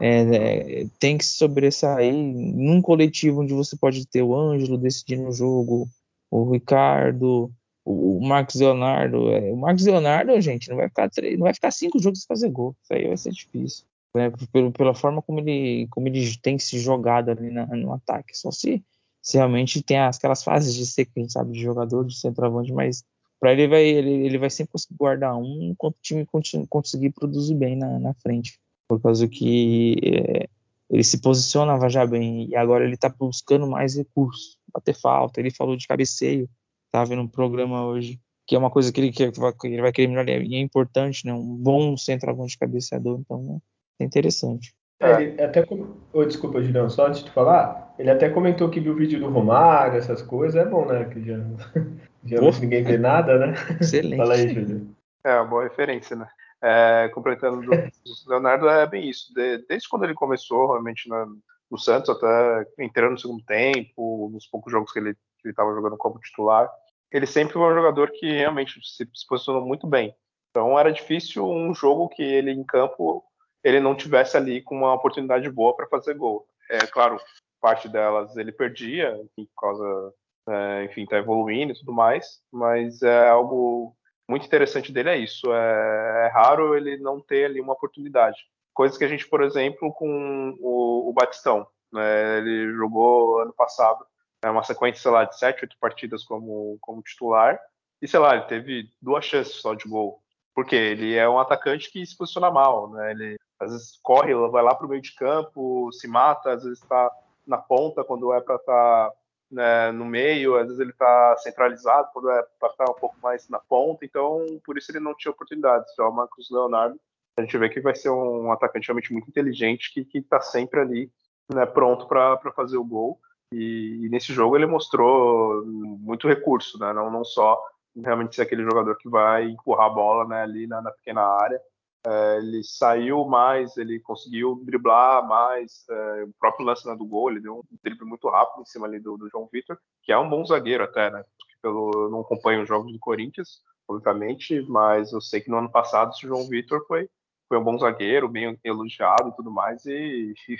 é, é, tem que se sobressair. Num coletivo onde você pode ter o Ângelo decidindo o jogo, o Ricardo, o, Marcos Leonardo. É, o Marcos Leonardo, gente, não vai ficar não vai ficar cinco jogos sem fazer gol. Isso aí vai ser difícil. Né? Pelo, pela forma como ele, como ele tem se jogado ali na, no ataque. Só se, se realmente tem aquelas fases de ser, quem sabe, de jogador, de centroavante, mas para ele vai ele, ele vai sempre conseguir guardar um enquanto o time conseguir produzir bem na, na frente por causa que é, ele se posicionava já bem e agora ele está buscando mais recursos bater falta ele falou de cabeceio Tava vendo um programa hoje, que é uma coisa que ele, que ele vai querer melhorar, e é importante, né? Um bom centroavante cabeceador, então né? é interessante. É, ele até oh, desculpa, Julião, só antes de falar, ele até comentou que viu o vídeo do Romário, essas coisas, é bom, né? Que já, já ninguém vê nada, né? Excelente. Fala aí, Júlio. É uma boa referência, né? É, completando do Leonardo, é bem isso. De, desde quando ele começou, realmente, na, no Santos, até entrando no segundo tempo, nos poucos jogos que ele que ele estava jogando como titular, ele sempre foi um jogador que realmente se, se posicionou muito bem. Então era difícil um jogo que ele em campo ele não tivesse ali com uma oportunidade boa para fazer gol. É claro, parte delas ele perdia por causa, é, enfim, tá evoluindo e tudo mais, mas é algo muito interessante dele é isso. É, é, raro ele não ter ali uma oportunidade. Coisas que a gente, por exemplo, com o, o Batistão, né, ele jogou ano passado é uma sequência, sei lá, de sete, oito partidas como, como titular. E, sei lá, ele teve duas chances só de gol. Porque ele é um atacante que se posiciona mal, né? Ele às vezes corre, vai lá para o meio de campo, se mata, às vezes está na ponta quando é para estar tá, né, no meio, às vezes ele está centralizado quando é para estar tá um pouco mais na ponta. Então, por isso ele não tinha oportunidades. Já o Marcos Leonardo, a gente vê que vai ser um atacante realmente muito inteligente que está sempre ali né, pronto para fazer o gol. E, e, nesse jogo ele mostrou muito recurso, né? Não, não só realmente ser aquele jogador que vai empurrar a bola né, ali na, na pequena área. É, ele saiu mais, ele conseguiu driblar mais. É, o próprio lance né, do gol, ele deu um drible muito rápido em cima ali do, do João Vitor, que é um bom zagueiro até, né? Pelo, eu não acompanho os jogos do Corinthians, obviamente, mas eu sei que no ano passado o João Vitor foi, foi um bom zagueiro, bem elogiado e tudo mais, e, e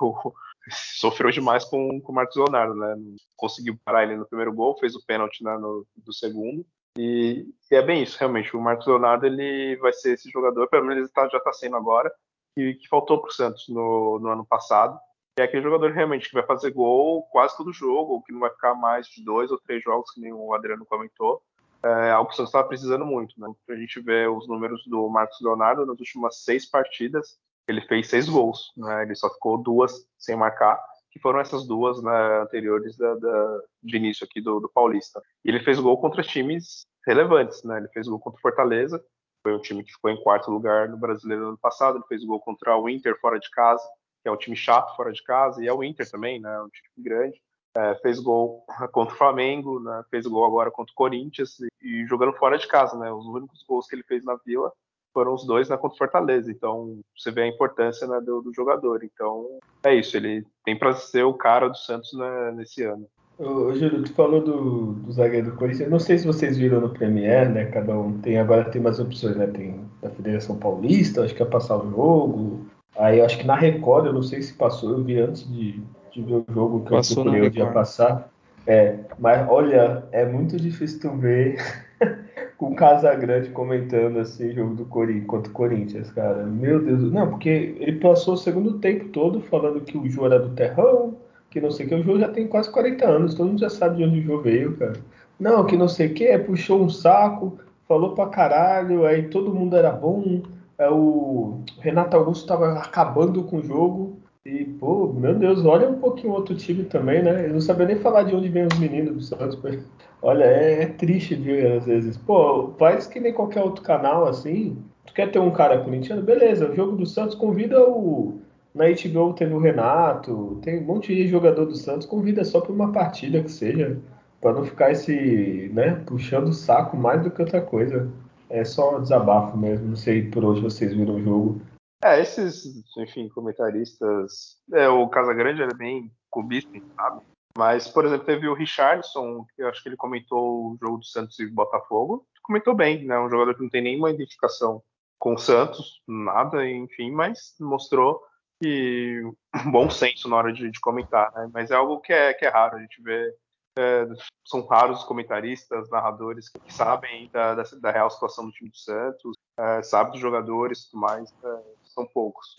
sofreu demais com, com o Marcos Leonardo, né? Conseguiu parar ele no primeiro gol, fez o pênalti né, no, do segundo. E, e, é bem isso, realmente. O Marcos Leonardo ele vai ser esse jogador, pelo menos ele tá, já está sendo agora, que, que faltou para o Santos no, no, ano passado. é aquele jogador realmente que vai fazer gol quase todo jogo, que não vai ficar mais de dois ou três jogos, que nem o Adriano comentou. É algo que o Santos estava precisando muito. Né? A gente vê os números do Marcos Leonardo nas últimas seis partidas, ele fez seis gols, né? Ele só ficou duas sem marcar, que foram essas duas né, anteriores da, da, de início aqui do, do, Paulista. E ele fez gol contra times relevantes, né? Ele fez gol contra o Fortaleza, foi um time que ficou em quarto lugar no Brasileiro no ano passado. Ele fez gol contra o Inter fora de casa, que é um time chato fora de casa, e é o Inter também, né? Um time grande. É, fez gol contra o Flamengo, né? fez gol agora contra o Corinthians e, e jogando fora de casa, né? Os únicos gols que ele fez na Vila foram os dois na contra Fortaleza. Então, você vê a importância né, do, do, jogador. Então, é isso. Ele tem para ser o cara do Santos né, nesse ano. Ô, Júlio, tu falou do, do zagueiro do Corinthians. Eu não sei se vocês viram no Premier, né? Cada um tem agora tem mais opções, né? Tem da Federação Paulista, acho que é passar o jogo. Aí acho que na Record, eu não sei se passou, eu vi antes de, de ver o jogo que passou eu procurei o passar. É, mas olha, é muito difícil tu ver com o Casagrande comentando assim, jogo do Corinthians contra o Corinthians, cara. Meu Deus. Não, porque ele passou o segundo tempo todo falando que o Jô era do terrão, que não sei o que. O Jô já tem quase 40 anos, todo mundo já sabe de onde o Jô veio, cara. Não, que não sei o que, puxou um saco, falou pra caralho, aí todo mundo era bom. É, o Renato Augusto tava acabando com o jogo. E, pô, meu Deus, olha um pouquinho outro time também, né? Eu não sabia nem falar de onde vem os meninos do Santos. Olha, é, é triste, viu, às vezes. Pô, faz que nem qualquer outro canal, assim. Tu quer ter um cara corintiano? Beleza, o jogo do Santos convida o. Na HBO teve o Renato, tem um monte de jogador do Santos, convida só para uma partida que seja, para não ficar esse, né, puxando o saco mais do que outra coisa. É só desabafo mesmo, não sei por onde vocês viram o jogo. É, esses, enfim, comentaristas. É, o Casagrande é bem cubista, sabe? Mas, por exemplo, teve o Richardson, que eu acho que ele comentou o jogo do Santos e Botafogo. Comentou bem, né? Um jogador que não tem nenhuma identificação com o Santos, nada, enfim, mas mostrou que um bom senso na hora de, de comentar, né? Mas é algo que é, que é raro, a gente vê. É, são raros os comentaristas, narradores que sabem da, da, da real situação do time do Santos, é, sabem dos jogadores e tudo mais, é, são poucos.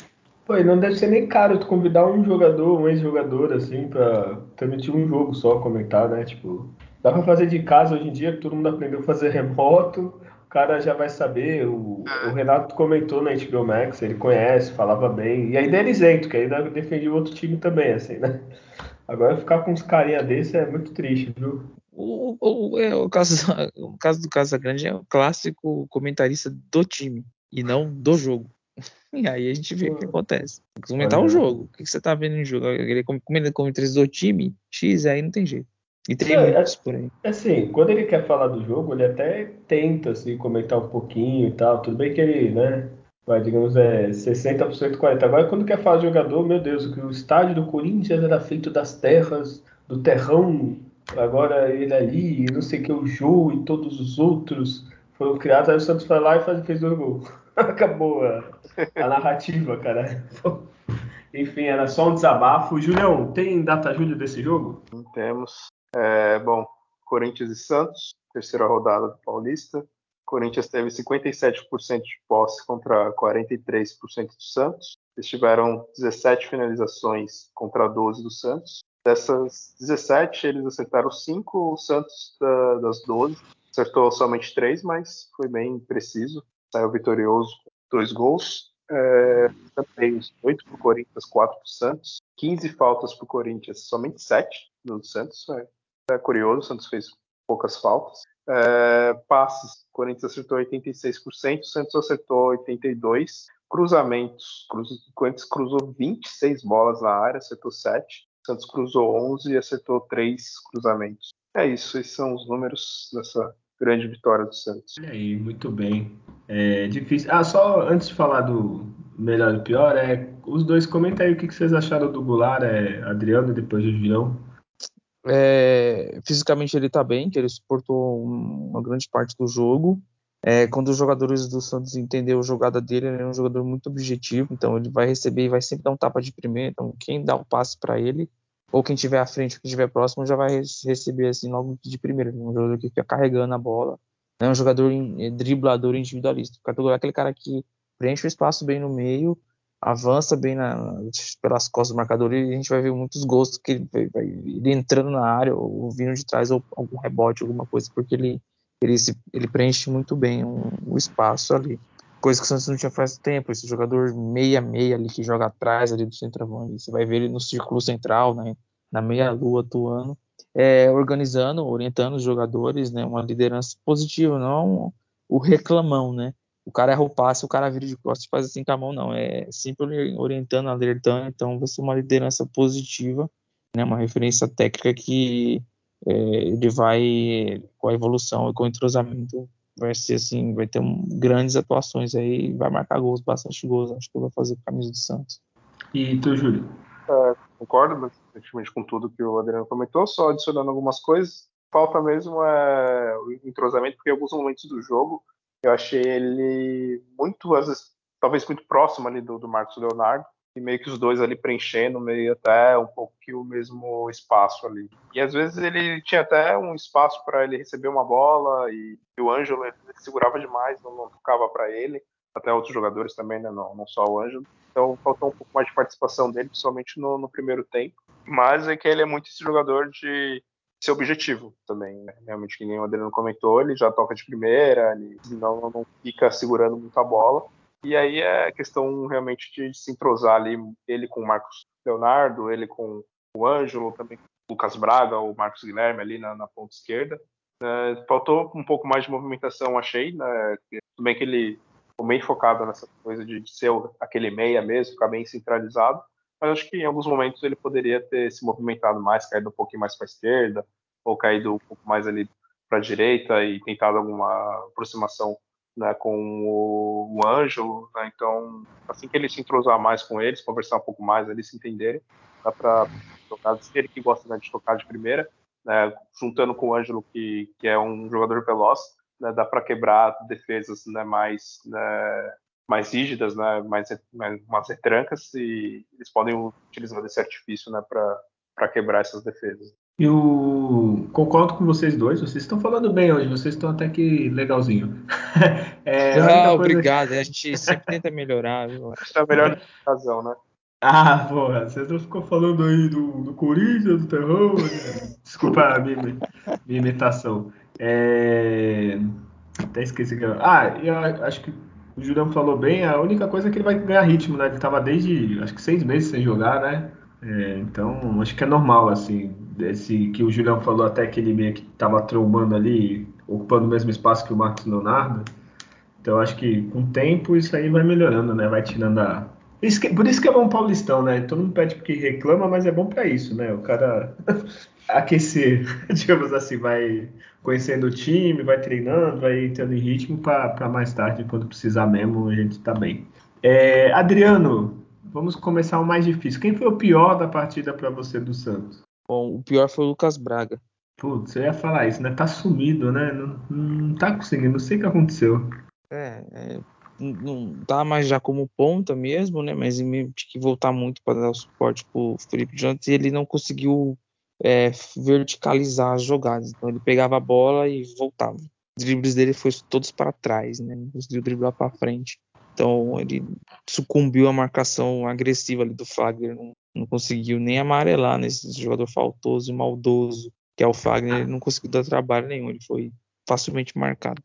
Pô, e não deve ser nem caro tu convidar um jogador, um ex-jogador, assim, pra transmitir um jogo só, comentar, né? Tipo, dá pra fazer de casa hoje em dia, todo mundo aprendeu a fazer remoto, o cara já vai saber. O, o Renato comentou na HBO Max, ele conhece, falava bem. E ainda é isento, que ainda defendia o outro time também, assim, né? Agora ficar com uns carinha desse é muito triste, viu? O, o, é, o, caso, o caso do Casagrande é o clássico comentarista do time e não do jogo. E aí a gente vê o que acontece. Tem que comentar o jogo. O que você tá vendo em jogo? Ele comenta comentarista do time X, aí não tem jeito. E tem É, muitos por aí. Assim, quando ele quer falar do jogo, ele até tenta assim, comentar um pouquinho e tal. Tudo bem que ele, né? Vai, digamos, é 60% 40%. Agora, quando quer falar de jogador, meu Deus, que o estádio do Corinthians era feito das terras, do terrão, agora ele ali, não sei o que, o Jô e todos os outros foram criados. Aí o Santos foi lá e faz, fez dois gols. Acabou a, a narrativa, cara. Enfim, era só um desabafo. Julião, tem data julho desse jogo? Temos. É, bom, Corinthians e Santos, terceira rodada do Paulista. Corinthians teve 57% de posse contra 43% do Santos. Eles tiveram 17 finalizações contra 12 do Santos. Dessas 17, eles acertaram 5, o Santos da, das 12 acertou somente 3, mas foi bem preciso. Saiu vitorioso com dois gols. É, também 8 para o Corinthians, 4 para o Santos. 15 faltas para o Corinthians, somente 7 do Santos. É, é curioso, o Santos fez poucas faltas. É, passes, o Corinthians acertou 86%, o Santos acertou 82%. Cruzamentos, cruz, o Corinthians cruzou 26 bolas na área, acertou 7. O Santos cruzou 11 e acertou 3 cruzamentos. É isso, esses são os números dessa grande vitória do Santos. Olha aí, muito bem. É difícil. Ah, só antes de falar do melhor e pior, é os dois comenta aí o que que vocês acharam do Goulart, é, Adriano e depois o Julião. É, fisicamente ele tá bem, que ele suportou um- uma grande parte do jogo. É, quando os jogadores do Santos entenderam a jogada dele, ele é um jogador muito objetivo, então ele vai receber e vai sempre dar um tapa de primeira. Então, quem dá o passe para ele, ou quem tiver à frente, quem estiver próximo, já vai receber assim logo de primeira. Um jogador que fica carregando a bola, é um jogador em- driblador individualista. Categoria é aquele cara que preenche o espaço bem no meio, avança bem na- pelas costas do marcador e a gente vai ver muitos gols que ele vai, ele entrando na área ou vindo de trás ou algum rebote, alguma coisa, porque ele ele, se, ele preenche muito bem o, o espaço ali. Coisa que o Santos não tinha faz tempo, esse jogador meia-meia ali que joga atrás ali do centroavante. Você vai ver ele no círculo central, né, na meia-lua atuando, é, organizando, orientando os jogadores, né, uma liderança positiva, não o reclamão, né? O cara erra o passe, o cara vira de costas e faz assim com a mão, não. É sempre orientando, alertando, então vai ser uma liderança positiva, né, uma referência técnica que é, ele vai com a evolução e com o entrosamento vai ser assim, vai ter um, grandes atuações aí, vai marcar gols, bastante gols, acho que vai fazer com a camisa do Santos. E tu, Júlio? Concordo praticamente com tudo que o Adriano comentou, só adicionando algumas coisas. Falta mesmo é, o entrosamento, porque em alguns momentos do jogo eu achei ele muito, às vezes, talvez muito próximo ali do, do Marcos Leonardo, e meio que os dois ali preenchendo meio até um pouco que o mesmo espaço ali. E às vezes ele tinha até um espaço para ele receber uma bola e, e o Ângelo segurava demais, não, não tocava para ele, até outros jogadores também, né, não, não só o Ângelo. Então faltou um pouco mais de participação dele, principalmente no, no primeiro tempo. Mas é que ele é muito esse jogador de ser objetivo também, né? realmente que nem o Adriano comentou, ele já toca de primeira, ele não, não fica segurando muito a bola. E aí é questão realmente de se entrosar ali, ele com o Marcos Leonardo, ele com o Ângelo, também com o Lucas Braga, o Marcos Guilherme ali na, na ponta esquerda. É, faltou um pouco mais de movimentação, achei, né? Tudo bem que ele ficou bem focado nessa coisa de, de ser aquele meia mesmo, ficar bem centralizado, mas acho que em alguns momentos ele poderia ter se movimentado mais, caído um pouquinho mais para a esquerda, ou caído um pouco mais ali para a direita e tentado alguma aproximação né, com o, o Ângelo, né, então assim que ele se entrosar mais com eles, conversar um pouco mais, eles se entenderem, dá para tocar, ele que gosta né, de tocar de primeira, né, juntando com o Ângelo que, que é um jogador veloz, né, dá para quebrar defesas né, mais né, mais rígidas, né, mais, mais umas retrancas e eles podem utilizar desse artifício né, para quebrar essas defesas. Eu concordo com vocês dois, vocês estão falando bem hoje, vocês estão até que legalzinho. é, ah, obrigado, a gente sempre tenta melhorar. Está melhor razão, né? Ah, porra, vocês não ficam falando aí do, do Corinthians, do terror. Né? Desculpa a minha, minha imitação. É... Até esqueci que. Ah, eu acho que o Julião falou bem, a única coisa é que ele vai ganhar ritmo, né? Ele tava desde acho que seis meses sem jogar, né? É, então acho que é normal, assim. Que o Julião falou até que ele meio que tava trombando ali, ocupando o mesmo espaço que o Marcos Leonardo. Então acho que com o tempo isso aí vai melhorando, né? Vai tirando a, isso que, por isso que é bom Paulistão, né? Todo mundo pede porque reclama, mas é bom para isso, né? O cara aquecer, digamos assim, vai conhecendo o time, vai treinando, vai entrando em ritmo para mais tarde, quando precisar mesmo, a gente tá bem. É, Adriano, vamos começar o mais difícil. Quem foi o pior da partida para você do Santos? Bom, o pior foi o Lucas Braga. Putz, eu ia falar isso, né? Tá sumido, né? Não, não tá conseguindo, não sei o que aconteceu. É, é não tá mais já como ponta mesmo, né? Mas tinha que voltar muito para dar o suporte pro Felipe Jonathan e ele não conseguiu é, verticalizar as jogadas. Então ele pegava a bola e voltava. Os dribles dele foram todos para trás, né? Não conseguiu driblar para frente. Então ele sucumbiu à marcação agressiva ali do Fagner. Não, não conseguiu nem amarelar nesse jogador faltoso e maldoso que é o Fagner. Ele não conseguiu dar trabalho nenhum. Ele foi facilmente marcado.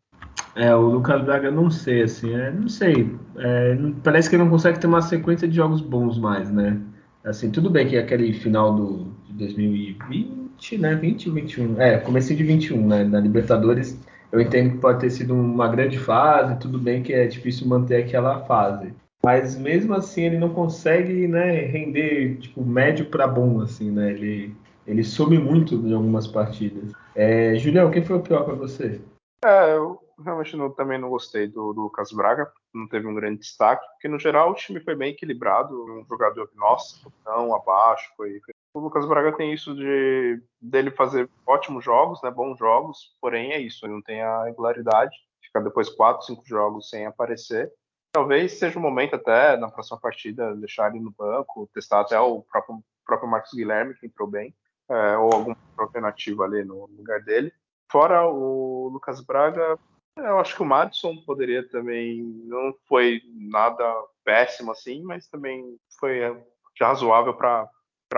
É, o Lucas Braga não sei, assim, é, não sei. É, parece que ele não consegue ter uma sequência de jogos bons mais, né? Assim, tudo bem que aquele final do, de 2020, né? 20, 21. É, comecei de 21, né? Na Libertadores, eu entendo que pode ter sido uma grande fase, tudo bem que é difícil manter aquela fase. Mas mesmo assim ele não consegue, né, render tipo médio para bom assim, né? Ele ele some muito em algumas partidas. É, Julião, quem foi o pior para você? É, eu realmente não, também não gostei do, do Lucas Braga, não teve um grande destaque, porque no geral o time foi bem equilibrado, um jogador, nossa, não, abaixo, foi, O Lucas Braga tem isso de dele fazer ótimos jogos, né, bons jogos, porém é isso, ele não tem a regularidade, fica depois quatro, cinco jogos sem aparecer. Talvez seja o momento até, na próxima partida, deixar ele no banco, testar até o próprio, próprio Marcos Guilherme, que entrou bem, é, ou alguma alternativa ali no lugar dele. Fora o Lucas Braga, eu acho que o Madison poderia também. Não foi nada péssimo assim, mas também foi é, razoável para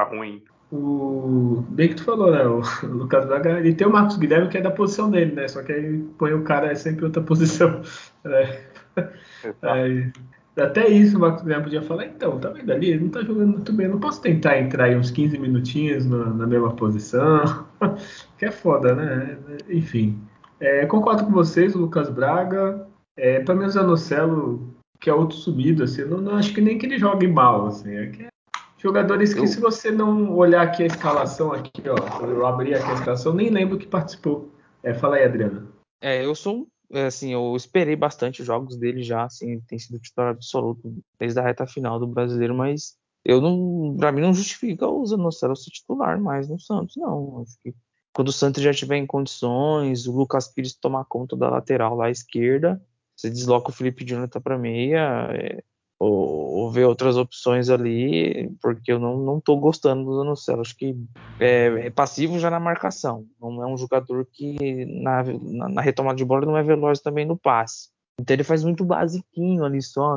ruim. O bem que tu falou, né? O Lucas Braga, ele tem o Marcos Guilherme que é da posição dele, né? Só que aí põe o cara sempre em outra posição. Né? Até isso o Marcos Guilherme podia falar, então, tá vendo ali? Ele não tá jogando muito bem. Eu não posso tentar entrar aí uns 15 minutinhos na, na mesma posição. que é foda, né? Enfim. É, concordo com vocês, o Lucas Braga. É, para mim, o Zanocelo, que é outro subido, assim, não, não, acho que nem que ele jogue mal, assim. É que é jogadores que, eu... se você não olhar aqui a escalação, aqui, ó, eu abri aqui a escalação, nem lembro que participou. É, fala aí, Adriano. É, eu sou assim, eu esperei bastante jogos dele já, assim, tem sido titular absoluto desde a reta final do brasileiro, mas eu não, para mim não justifica o Zanocelo ser titular mais no Santos, não. Acho que quando o Santos já estiver em condições, o Lucas Pires tomar conta da lateral lá à esquerda, você desloca o Felipe Jonathan para meia, é, ou, ou ver outras opções ali, porque eu não, não tô gostando do Zanocelo. Acho que é, é, passivo já na marcação. Não é um jogador que na, na, na, retomada de bola não é veloz também no passe. Então ele faz muito basiquinho ali só.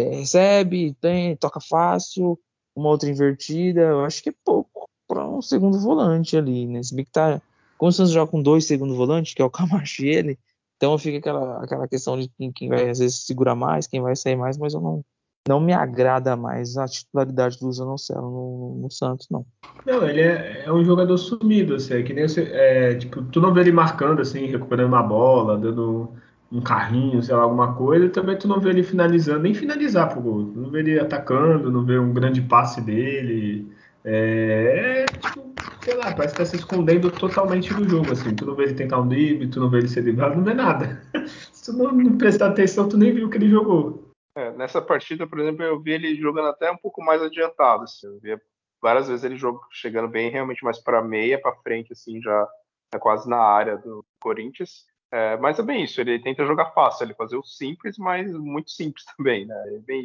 É, recebe, tem, toca fácil, uma outra invertida. Eu acho que é pouco para um segundo volante ali, né? Se bem que tá. Como o Santos joga com dois segundo volantes, que é o Camacho e ele, então fica aquela, aquela questão de quem, quem, vai às vezes segurar mais, quem vai sair mais, mas eu não, não me agrada mais a titularidade do Zanocelo no, no Santos, não. Não, ele é, é, um jogador sumido, assim, é que nem você, é, tipo, tu não vê ele marcando, assim, recuperando uma bola, dando um carrinho, sei lá, alguma coisa, também tu não vê ele finalizando, nem finalizar pro gol, tu não vê ele atacando, não vê um grande passe dele, É, tipo, sei lá, parece que tá se escondendo totalmente do jogo, assim. Tu não vê ele tentar um drible, tu não vê ele ser driblado, não vê nada. Se tu não, não prestar atenção, tu nem viu que ele jogou. É, nessa partida, por exemplo, eu vi ele jogando até um pouco mais adiantado. Assim. Eu via várias vezes ele jogo, chegando bem realmente mais para meia, para frente, assim, já é quase na área do Corinthians. É, mas é bem isso, ele tenta jogar fácil, ele fazer o simples, mas muito simples também, né? É bem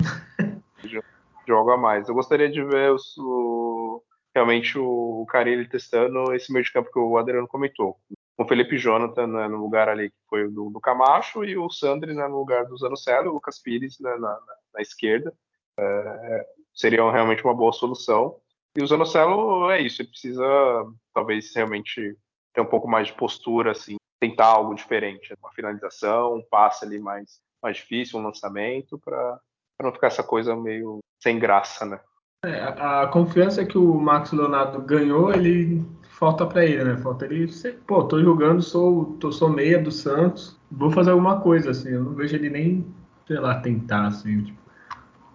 isso. joga mais. Eu gostaria de ver o, realmente o Carilli testando esse meio de campo que o Adriano comentou. O Felipe Jonathan né, no lugar ali que foi do, do Camacho e o Sandri né, no lugar do Zanocelo, o Lucas Pires né, na, na, na, esquerda. É, seria realmente uma boa solução. E o Zanocelo é isso, ele precisa talvez realmente ter um pouco mais de postura, assim, tentar algo diferente, uma finalização, um passe ali mais, mais difícil, um lançamento, para não ficar essa coisa meio sem graça, né? É, a, a, confiança que o Marcos Leonardo ganhou, ele falta para ele, né? Falta ele, pô, tô jogando, sou, tô, sou meia do Santos, vou fazer alguma coisa, assim. Eu não vejo ele nem, sei lá, tentar, assim. Tipo.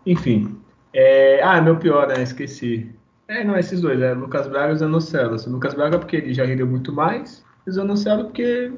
Enfim. É, ah, meu pior, né? Esqueci. É, não, esses dois, é Lucas Braga e Zanocelo. Assim, Lucas Braga porque ele já rendeu muito mais, e Zanocelo porque,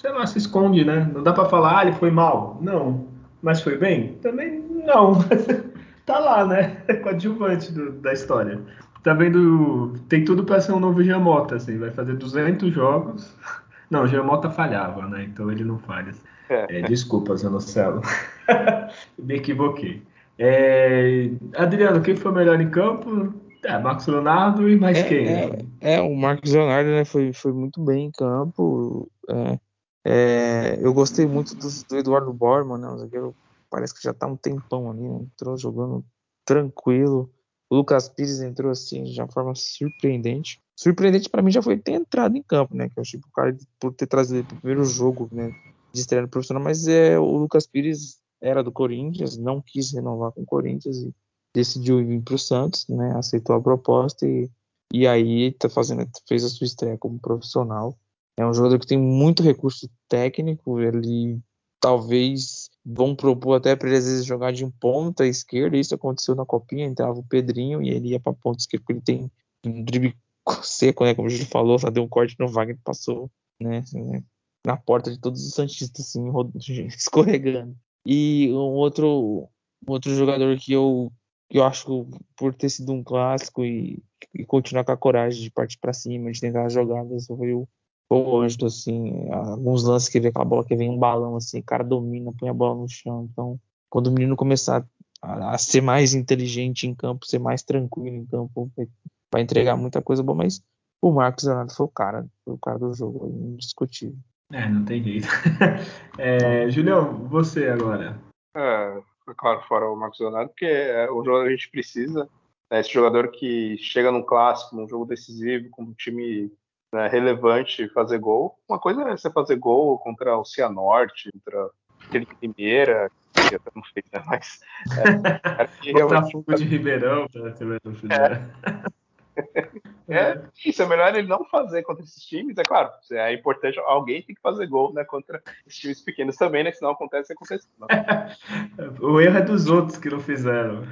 sei lá, se esconde, né? Não dá para falar, ah, ele foi mal. Não. Mas foi bem? Também não. tá lá, né? Coadjuvante do, da história. Tá vendo? Tem tudo para ser um novo Giamota, assim. Vai fazer 200 jogos. Não, o Giamota falhava, né? Então ele não falha. É. É, desculpa, Zanocelo. Me equivoquei. É, Adriano, quem foi melhor em campo? É, Marcos Leonardo e mais é, quem? É, é, o Marcos Leonardo né, foi, foi muito bem em campo. É, é, eu gostei muito do, do Eduardo Borman, né? O zagueiro parece que já tá um tempão ali, né? entrou jogando tranquilo. O Lucas Pires entrou assim de uma forma surpreendente. Surpreendente para mim já foi ter entrado em campo, né? Que eu achei que o cara por ter trazido o primeiro jogo, né, de estreia no profissional, mas é o Lucas Pires era do Corinthians, não quis renovar com o Corinthians e decidiu vir para o Santos, né? Aceitou a proposta e, e aí tá fazendo, fez a sua estreia como profissional. É um jogador que tem muito recurso técnico, ele talvez vão propor até para ele às vezes jogar de ponta esquerda. Isso aconteceu na copinha, entrava o Pedrinho e ele ia para ponta esquerda, porque ele tem um drible seco, né? Como a gente falou, só deu um corte no Wagner passou, né, né? Na porta de todos os Santistas, assim, escorregando. E um outro, outro jogador que eu, que eu acho por ter sido um clássico e, e continuar com a coragem de partir para cima, de tentar as jogadas, foi o o Ângelo, assim, alguns lances que vê aquela bola que vem um balão, assim, o cara domina, põe a bola no chão. Então, quando o menino começar a, a ser mais inteligente em campo, ser mais tranquilo em campo, vai, vai entregar muita coisa boa, mas o Marcos Leonardo foi o cara, foi o cara do jogo, indiscutível. É, não tem jeito. é, Julião, você agora. É, claro, fora o Marcos Leonardo, porque é o jogador que a gente precisa. É esse jogador que chega num clássico, num jogo decisivo, com um time né, relevante fazer gol. Uma coisa é você fazer gol contra o Cianorte, contra aquele Primeira, que até não fez, né? Mas. É, de Ribeirão para no final. É. é, isso, é melhor ele não fazer contra esses times, é claro. É importante, alguém tem que fazer gol né, contra esses times pequenos também, né? Que senão acontece, acontece. Não. o erro é dos outros que não fizeram.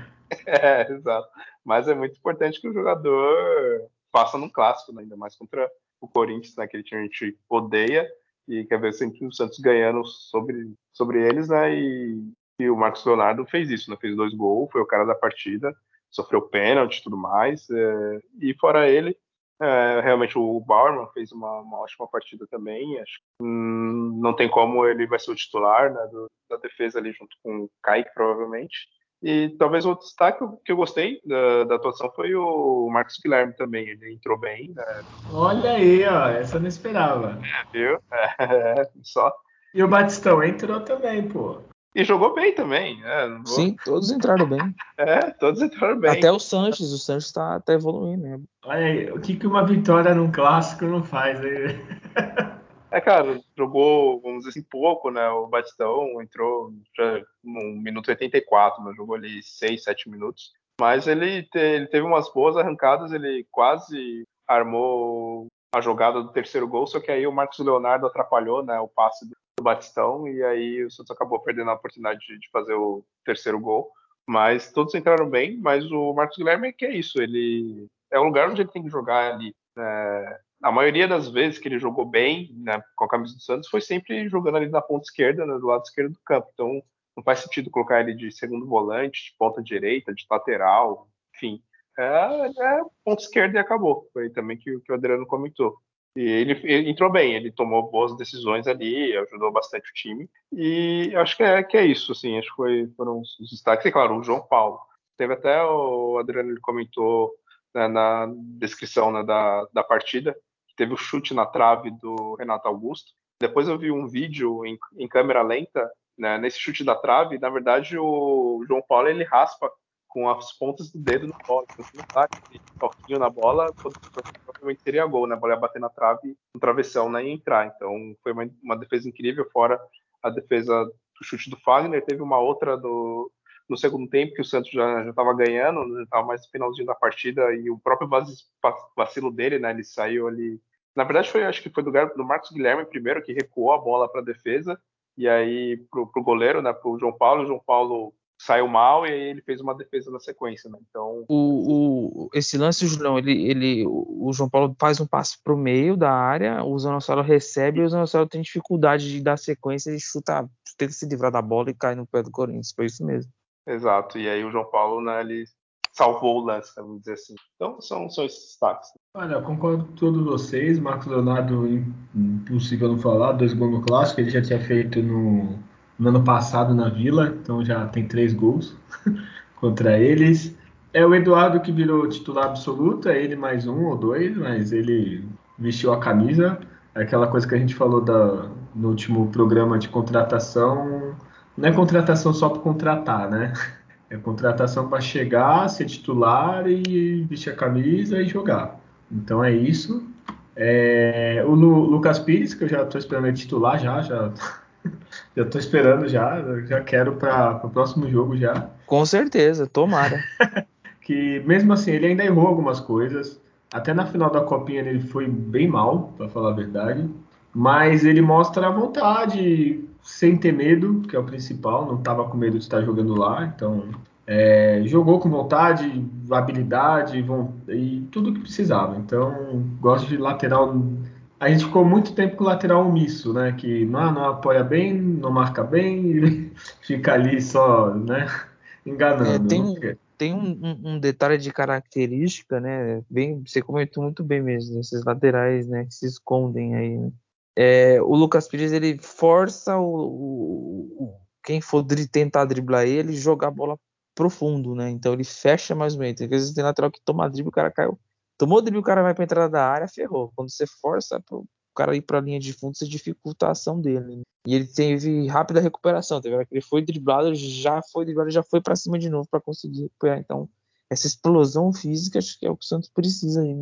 É, exato. Mas é muito importante que o jogador faça num clássico, né, ainda mais contra o Corinthians, né, que a gente odeia e quer ver sempre o Santos ganhando sobre, sobre eles, né? E, e o Marcos Leonardo fez isso, né? Fez dois gols, foi o cara da partida, sofreu pênalti e tudo mais. É, e fora ele, é, realmente o Bauerman fez uma, uma, ótima partida também. Acho que hum, não tem como ele vai ser o titular né, do, da defesa ali junto com o Kaique, provavelmente. E talvez outro destaque que eu gostei da, da, atuação foi o Marcos Guilherme também. Ele entrou bem. Né? Olha aí, ó, essa eu não esperava. É, viu? É, só. E o Batistão entrou também, pô. E jogou bem também. É, vou... Sim, todos entraram bem. é, todos entraram bem. Até o Sanches, o Sanches tá, tá evoluindo. Né? Olha aí, o que, que uma vitória num clássico não faz aí? É, cara, jogou, vamos dizer assim, pouco, né? O Batistão entrou já no minuto 84, mas jogou ali 6, 7 minutos. Mas ele, te, ele teve umas boas arrancadas, ele quase armou a jogada do terceiro gol, só que aí o Marcos Leonardo atrapalhou né, o passe do Batistão e aí o Santos acabou perdendo a oportunidade de, de fazer o terceiro gol. Mas todos entraram bem, mas o Marcos Guilherme que é isso, ele é o lugar onde ele tem que jogar ali. É, a maioria das vezes que ele jogou bem né, com a camisa do Santos foi sempre jogando ali na ponta esquerda, né, do lado esquerdo do campo. Então não faz sentido colocar ele de segundo volante, de ponta direita, de lateral, enfim. É, é ponta esquerda e acabou. Foi também que, que o Adriano comentou. E ele, ele, entrou bem, ele tomou boas decisões ali, ajudou bastante o time. E acho que é, que é isso, assim, acho que foi, foram os destaques. E claro, o João Paulo. Teve até o Adriano ele comentou né, na descrição né, da, da partida, teve o chute na trave do Renato Augusto. Depois eu vi um vídeo em, em câmera lenta, né, nesse chute da trave, na verdade o João Paulo ele raspa com as pontas do dedo no bola. Então, se não tá toquinho na bola, provavelmente seria gol, né? A bola ia bater na trave, no travessão, né? E entrar. Então, foi uma, uma defesa incrível, fora a defesa do chute do Fagner. Teve uma outra do, no segundo tempo, que o Santos já estava ganhando, estava mais no finalzinho da partida, e o próprio vacilo dele, né? Ele saiu ali. Na verdade, foi, acho que foi do, do Marcos Guilherme primeiro, que recuou a bola para a defesa, e aí pro, pro goleiro, né? Pro João Paulo. O João Paulo saiu mal e aí ele fez uma defesa na sequência, né? Então o, o esse lance, Julião, ele, ele o João Paulo faz um passe para o meio da área, o Zanossauro recebe e o Zanossauro tem dificuldade de dar sequência e chuta, tenta se livrar da bola e cai no pé do Corinthians, foi isso mesmo. Exato. E aí o João Paulo, né, ele salvou o lance, vamos dizer assim. Então são, são esses destaques. Olha, concordo com todos vocês. Marcos Leonardo, impossível não falar, dois gols no clássico, ele já tinha feito no no ano passado na Vila, então já tem três gols contra eles. É o Eduardo que virou titular absoluto, é ele mais um ou dois, mas ele vestiu a camisa. Aquela coisa que a gente falou da, no último programa de contratação, não é contratação só para contratar, né? É contratação para chegar, ser titular e vestir a camisa e jogar. Então é isso. É, o Lu, Lucas Pires, que eu já estou esperando ele titular já, já já tô esperando já, já quero para o próximo jogo já. Com certeza, tomara. que mesmo assim, ele ainda errou algumas coisas. Até na final da copinha ele foi bem mal, para falar a verdade. Mas ele mostra a vontade, sem ter medo, que é o principal. Não estava com medo de estar jogando lá, então é, jogou com vontade, habilidade e tudo que precisava. Então, gosto de lateral a gente ficou muito tempo com o lateral omisso, né? Que não, não apoia bem, não marca bem, fica ali só, né? Enganando. É, tem um, tem um, um, detalhe de característica, né? Bem, você comentou muito bem mesmo, esses laterais, né? Que se escondem aí. Né? É, o Lucas Pires ele força o, o, o quem for tentar driblar ele jogar a bola profundo, né? Então ele fecha mais ou menos. Às vezes tem lateral que toma drible, o cara caiu Tomou drible, o cara vai para entrada da área, ferrou. Quando você força pro cara ir para a linha de fundo, você dificulta a ação dele. Né? E ele teve rápida recuperação. Teve hora que ele foi driblado, já foi driblado, já foi para cima de novo para conseguir recuperar. Então, essa explosão física acho que é o que o Santos precisa aí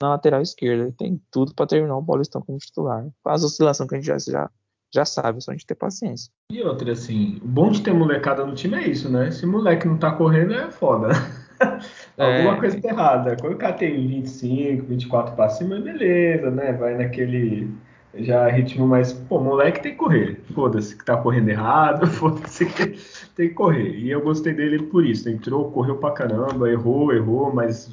na, lateral esquerda. Ele tem tudo para terminar o Paulistão como titular. Com as oscilações que a gente já, já, já sabe, é só a gente ter paciência. E outra, assim, o bom de ter molecada no time é isso, né? Se o moleque não tá correndo, é foda. Alguma é... coisa tá errada. Quando o cara tem 25, 24 para cima, beleza, né? Vai naquele já ritmo mais. Pô, moleque tem que correr. Foda-se que tá correndo errado, foda-se que tem que correr. E eu gostei dele por isso. Entrou, correu pra caramba, errou, errou, mas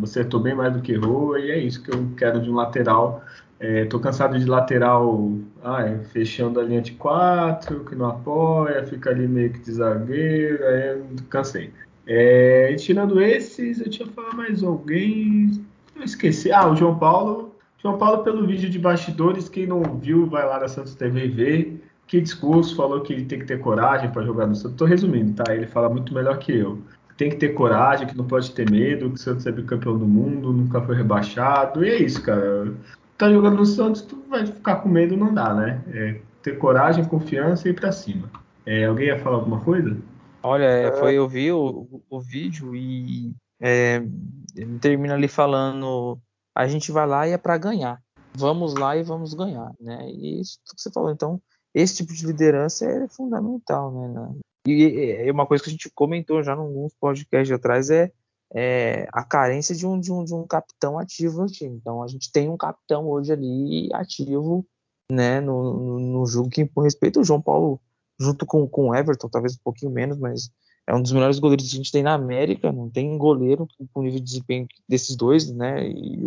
acertou bem mais do que errou. E é isso que eu quero de um lateral. É, tô cansado de lateral ai, fechando a linha de quatro, que não apoia, fica ali meio que de zagueiro, aí cansei. É, tirando esses, eu tinha falado mais alguém. Eu esqueci. Ah, o João Paulo. João Paulo, pelo vídeo de bastidores, quem não viu, vai lá na Santos TV. Que discurso, falou que ele tem que ter coragem para jogar no Santos. Tô resumindo, tá? Ele fala muito melhor que eu. Tem que ter coragem, que não pode ter medo, que o Santos é bicampeão do mundo, nunca foi rebaixado. E é isso, cara. Tá jogando no Santos, tu vai ficar com medo, não dá, né? É ter coragem, confiança e ir pra cima. É, alguém ia falar alguma coisa? Olha, é, foi eu vi o, o vídeo e é, ele termina ali falando: a gente vai lá e é para ganhar. Vamos lá e vamos ganhar, né? E isso que você falou. Então, esse tipo de liderança é fundamental, né? E é uma coisa que a gente comentou já em alguns podcasts atrás é, é a carência de um, de, um, de um capitão ativo no time. Então, a gente tem um capitão hoje ali ativo, né? No, no, no jogo que, por respeito, o João Paulo junto com, com o Everton, talvez um pouquinho menos, mas é um dos melhores goleiros que a gente tem na América, não tem goleiro com nível de desempenho desses dois, né? E,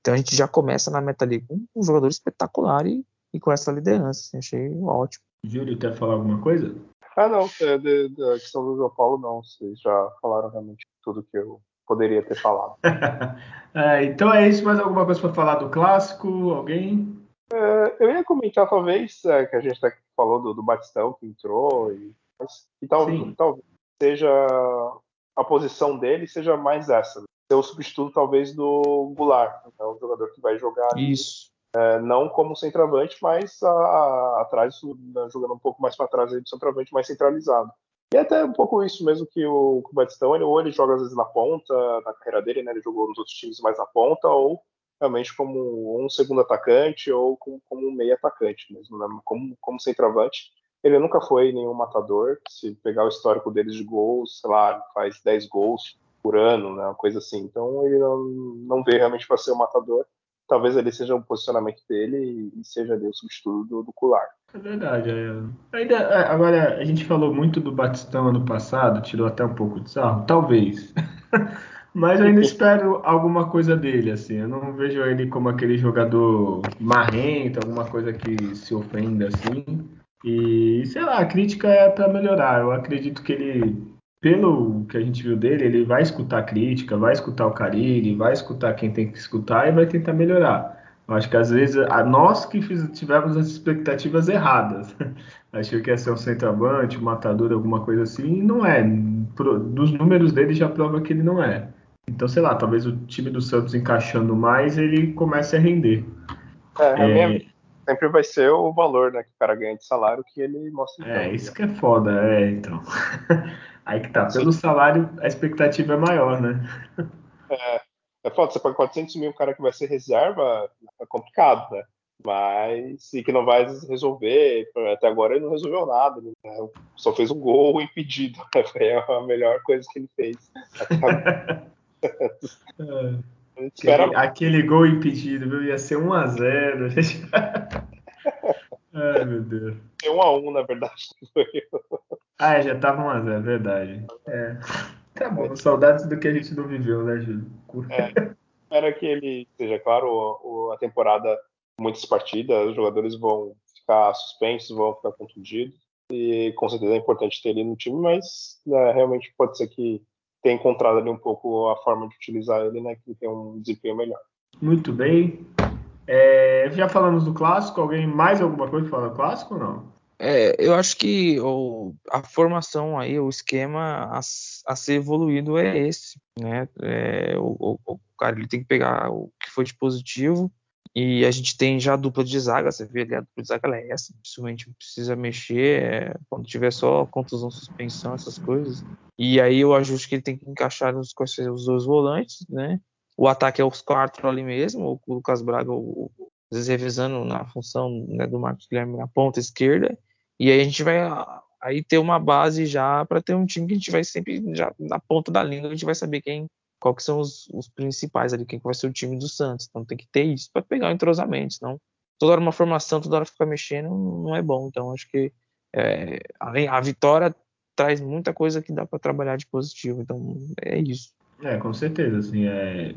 então a gente já começa na meta ali com um jogador espetacular e, e com essa liderança. Assim, achei ótimo. Júlio, quer falar alguma coisa? Ah, não, é de, da questão do João Paulo, não. Vocês já falaram realmente tudo que eu poderia ter falado. é, então é isso, mais alguma coisa para falar do clássico? Alguém? É, eu ia comentar, talvez, é, que a gente até falou do, do Batistão que entrou, e, mas, e talvez, talvez seja a posição dele seja mais essa. Né? Ser o substituto, talvez, do Goulart. Então, o jogador que vai jogar. Isso. É, não como centroavante, mas a, a, atrás, né, jogando um pouco mais para trás aí do centroavante, mais centralizado. E até um pouco isso mesmo que o, que o Batistão, ele, ou ele joga às vezes na ponta, na carreira dele, né? Ele jogou nos outros times mais na ponta, ou realmente como um segundo atacante, ou como, como um meio atacante mesmo, né? Como, como centroavante. Ele nunca foi nenhum matador. Se pegar o histórico deles de gols, sei lá, faz 10 gols por ano, né? Uma coisa assim. Então ele não, não vê realmente para ser um matador talvez ali seja um posicionamento dele e seja ali o substituto do, do Kular. É verdade. É. Ainda, é, agora, a gente falou muito do Batistão ano passado, tirou até um pouco de sarro, talvez. Mas eu ainda espero alguma coisa dele, assim. Eu não vejo ele como aquele jogador marrento, alguma coisa que se ofenda, assim. E, sei lá, a crítica é para melhorar. Eu acredito que ele pelo que a gente viu dele, ele vai escutar a crítica, vai escutar o Carilli, vai escutar quem tem que escutar e vai tentar melhorar. Eu acho que às vezes a nós que fiz, tivemos as expectativas erradas. Achei que ia ser um centroavante, um matador, alguma coisa assim, e não é. Dos números dele já prova que ele não é. Então, sei lá, talvez o time do Santos encaixando mais, ele comece a render. É, é... Minha, sempre vai ser o valor né, que o cara ganha de salário que ele mostra. É, então. isso que é foda, é, então. Aí que tá, pelo salário a expectativa é maior, né? É, é foda, você paga 400 mil, o cara que vai ser reserva, é complicado, né? Mas, e que não vai resolver, até agora ele não resolveu nada, né? só fez um gol impedido, foi a melhor coisa que ele fez. é. aquele, aquele, gol impedido, viu? Ia ser 1x0. Ai, meu Deus. Foi 1x1, na verdade. Ah, é, já tava 1x0, é verdade. É. Tá bom, saudades do que a gente não viveu, né, Júlio? É, espera que ele seja, claro, o, a temporada, muitas partidas, os jogadores vão ficar suspensos, vão ficar contundidos, e com certeza é importante ter ele no time, mas né, realmente pode ser que tenha encontrado ali um pouco a forma de utilizar ele, né, que tem um desempenho melhor. Muito bem. É, já falamos do clássico, alguém mais alguma coisa para falar do clássico ou não? É, eu acho que o, a formação aí, o esquema a, a ser evoluído é esse, né? É, o, o, cara ele tem que pegar o que foi de positivo e a gente tem já a dupla de zaga, você vê ali a dupla de zaga ela é essa, principalmente precisa mexer é, quando tiver só contusão, suspensão, essas coisas. E aí eu ajuste que ele tem que encaixar os, os dois volantes, né? O ataque é os quatro ali mesmo, o Lucas Braga, o, às vezes revisando na função né, do Marcos Guilherme na ponta esquerda e aí a gente vai aí ter uma base já para ter um time que a gente vai sempre já na ponta da língua, a gente vai saber quem qual que são os, os principais ali, quem vai ser o time do Santos. Então tem que ter isso para pegar o entrosamento, senão toda hora uma formação, toda hora ficar mexendo não é bom. Então acho que é, a, a vitória traz muita coisa que dá para trabalhar de positivo. Então é isso. É, com certeza, assim, é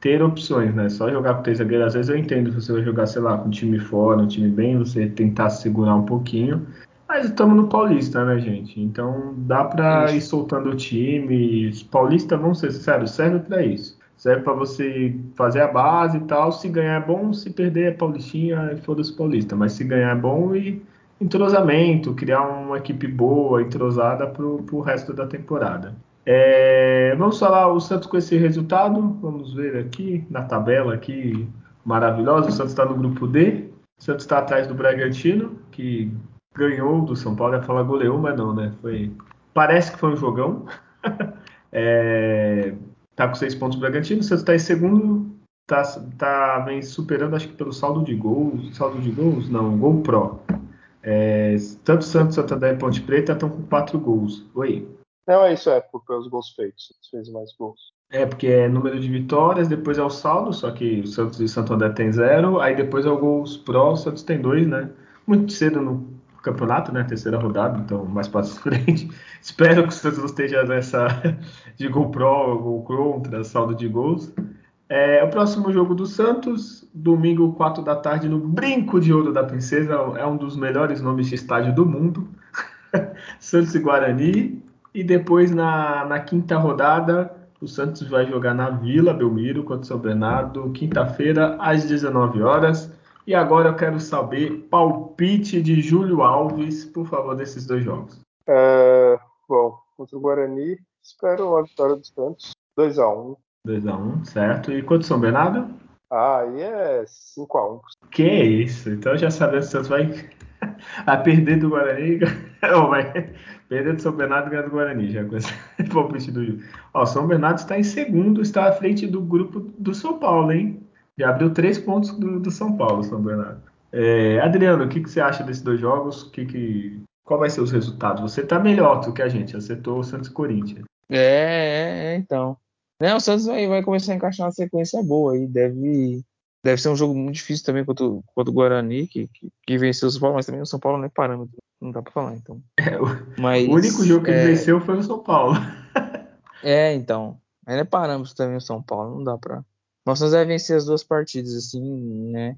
ter opções, né? Só jogar com três zagueiros, às vezes eu entendo se você vai jogar, sei lá, com um time fora, um time bem, você tentar segurar um pouquinho. Mas estamos no Paulista, né, gente? Então dá para ir soltando o time. Os paulistas, vamos ser sinceros, serve para isso. Serve para você fazer a base e tal. Se ganhar é bom, se perder é paulistinha e foda-se paulista. Mas se ganhar é bom e entrosamento, criar uma equipe boa, entrosada pro, pro resto da temporada. É, vamos falar o Santos com esse resultado. Vamos ver aqui na tabela aqui maravilhosa. O Santos está no grupo D. O Santos está atrás do Bragantino, que ganhou do São Paulo. ia falar goleou, mas não, né? Foi, parece que foi um jogão. é, tá com seis pontos o Bragantino. O Santos está em segundo. Tá, tá vem superando, acho que pelo saldo de gols. Saldo de gols? Não, gol pro. É, tanto Santos, Santander e Ponte Preta estão com quatro gols. Oi. Não, é isso, é, pelos gols feitos. Fez mais gols. É, porque é número de vitórias, depois é o saldo, só que o Santos e Santo André tem zero, aí depois é o gols pró, o Santos tem dois, né? Muito cedo no campeonato, né? Terceira rodada, então mais para frente. Espero que o Santos não esteja nessa de gol pro, gol contra, saldo de gols. É, o próximo jogo do Santos, domingo, 4 da tarde, no Brinco de Ouro da Princesa, é um dos melhores nomes de estádio do mundo. Santos e Guarani. E depois, na, na quinta rodada, o Santos vai jogar na Vila Belmiro contra o São Bernardo, quinta-feira, às 19 horas. E agora eu quero saber palpite de Júlio Alves, por favor, desses dois jogos. É, bom, contra o Guarani, espero a vitória dos Santos. 2x1. 2x1, certo. E contra o São Bernardo? Ah, aí é 5x1. Que isso, então já sabemos que o Santos vai a perder do Guarani. Ou vai perder do São Bernardo ganhar do Guarani, já com esse palpite do Júlio. Ó, São Bernardo está em segundo, está à frente do grupo do São Paulo, hein? Já abriu três pontos do, do São Paulo, São Bernardo. É, Adriano, o que, que, você acha desses dois jogos? Que, que, qual vai ser os resultados? Você está melhor do que a gente, acertou o Santos e Corinthians. É, é, é, então. Não, o Santos vai, vai começar a encaixar uma sequência boa aí. Deve, deve ser um jogo muito difícil também contra, contra o Guarani, que, que, que, venceu o São Paulo, mas também o São Paulo não é parâmetro. Não dá pra falar, então. É, o, mas, o único jogo que é, ele venceu foi o São Paulo. é, então. Ele é parâmetro também o São Paulo, não dá pra. Mas nós vai vencer as duas partidas, assim, né?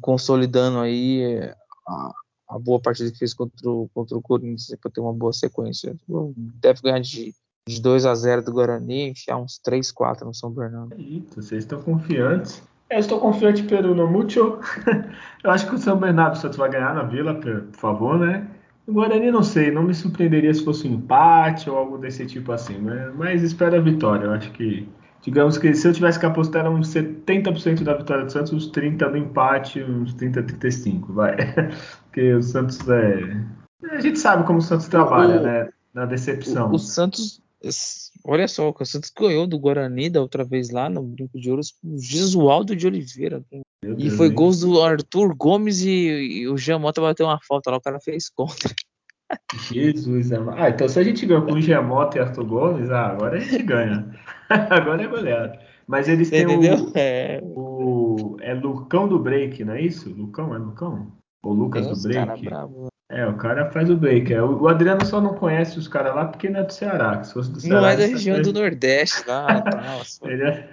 Consolidando aí a, a boa partida que fez contra o, contra o Corinthians para ter uma boa sequência. Deve ganhar de, de 2 a 0 do Guarani, enfiar uns 3, 4 no São Bernardo. Eita, vocês estão confiantes. Eu estou confiante pelo no Mucho. Eu acho que o São Bernardo Santos vai ganhar na Vila, por favor, né? O Guarani não sei, não me surpreenderia se fosse um empate ou algo desse tipo assim, né? mas espero a vitória. Eu acho que Digamos que se eu tivesse que apostar era uns 70% da vitória do Santos, uns 30% do empate, uns 30%, 35%, vai. Porque o Santos é. A gente sabe como o Santos trabalha, o, né? Na decepção. O, o, Santos. Olha só, o Santos ganhou do Guarani da outra vez lá no Brinco de Ouro, o Gisualdo de Oliveira. Meu e Deus foi Deus. gols do Arthur Gomes e, e o Jean Mota bateu uma falta lá, o cara fez contra. Jesus, ah, então se a gente ganhou com o Giamotto e Arthur Gomes, ah, agora a gente ganha. agora é goleado. Mas eles têm o, é. o. É Lucão do break, não é isso? Lucão? É Lucão? Ou Lucas Tem do break? Bravo. É, o cara faz o break. É, o Adriano só não conhece os caras lá porque não é do Ceará. Se fosse do Ceará, não é da região do Nordeste lá. ele, é,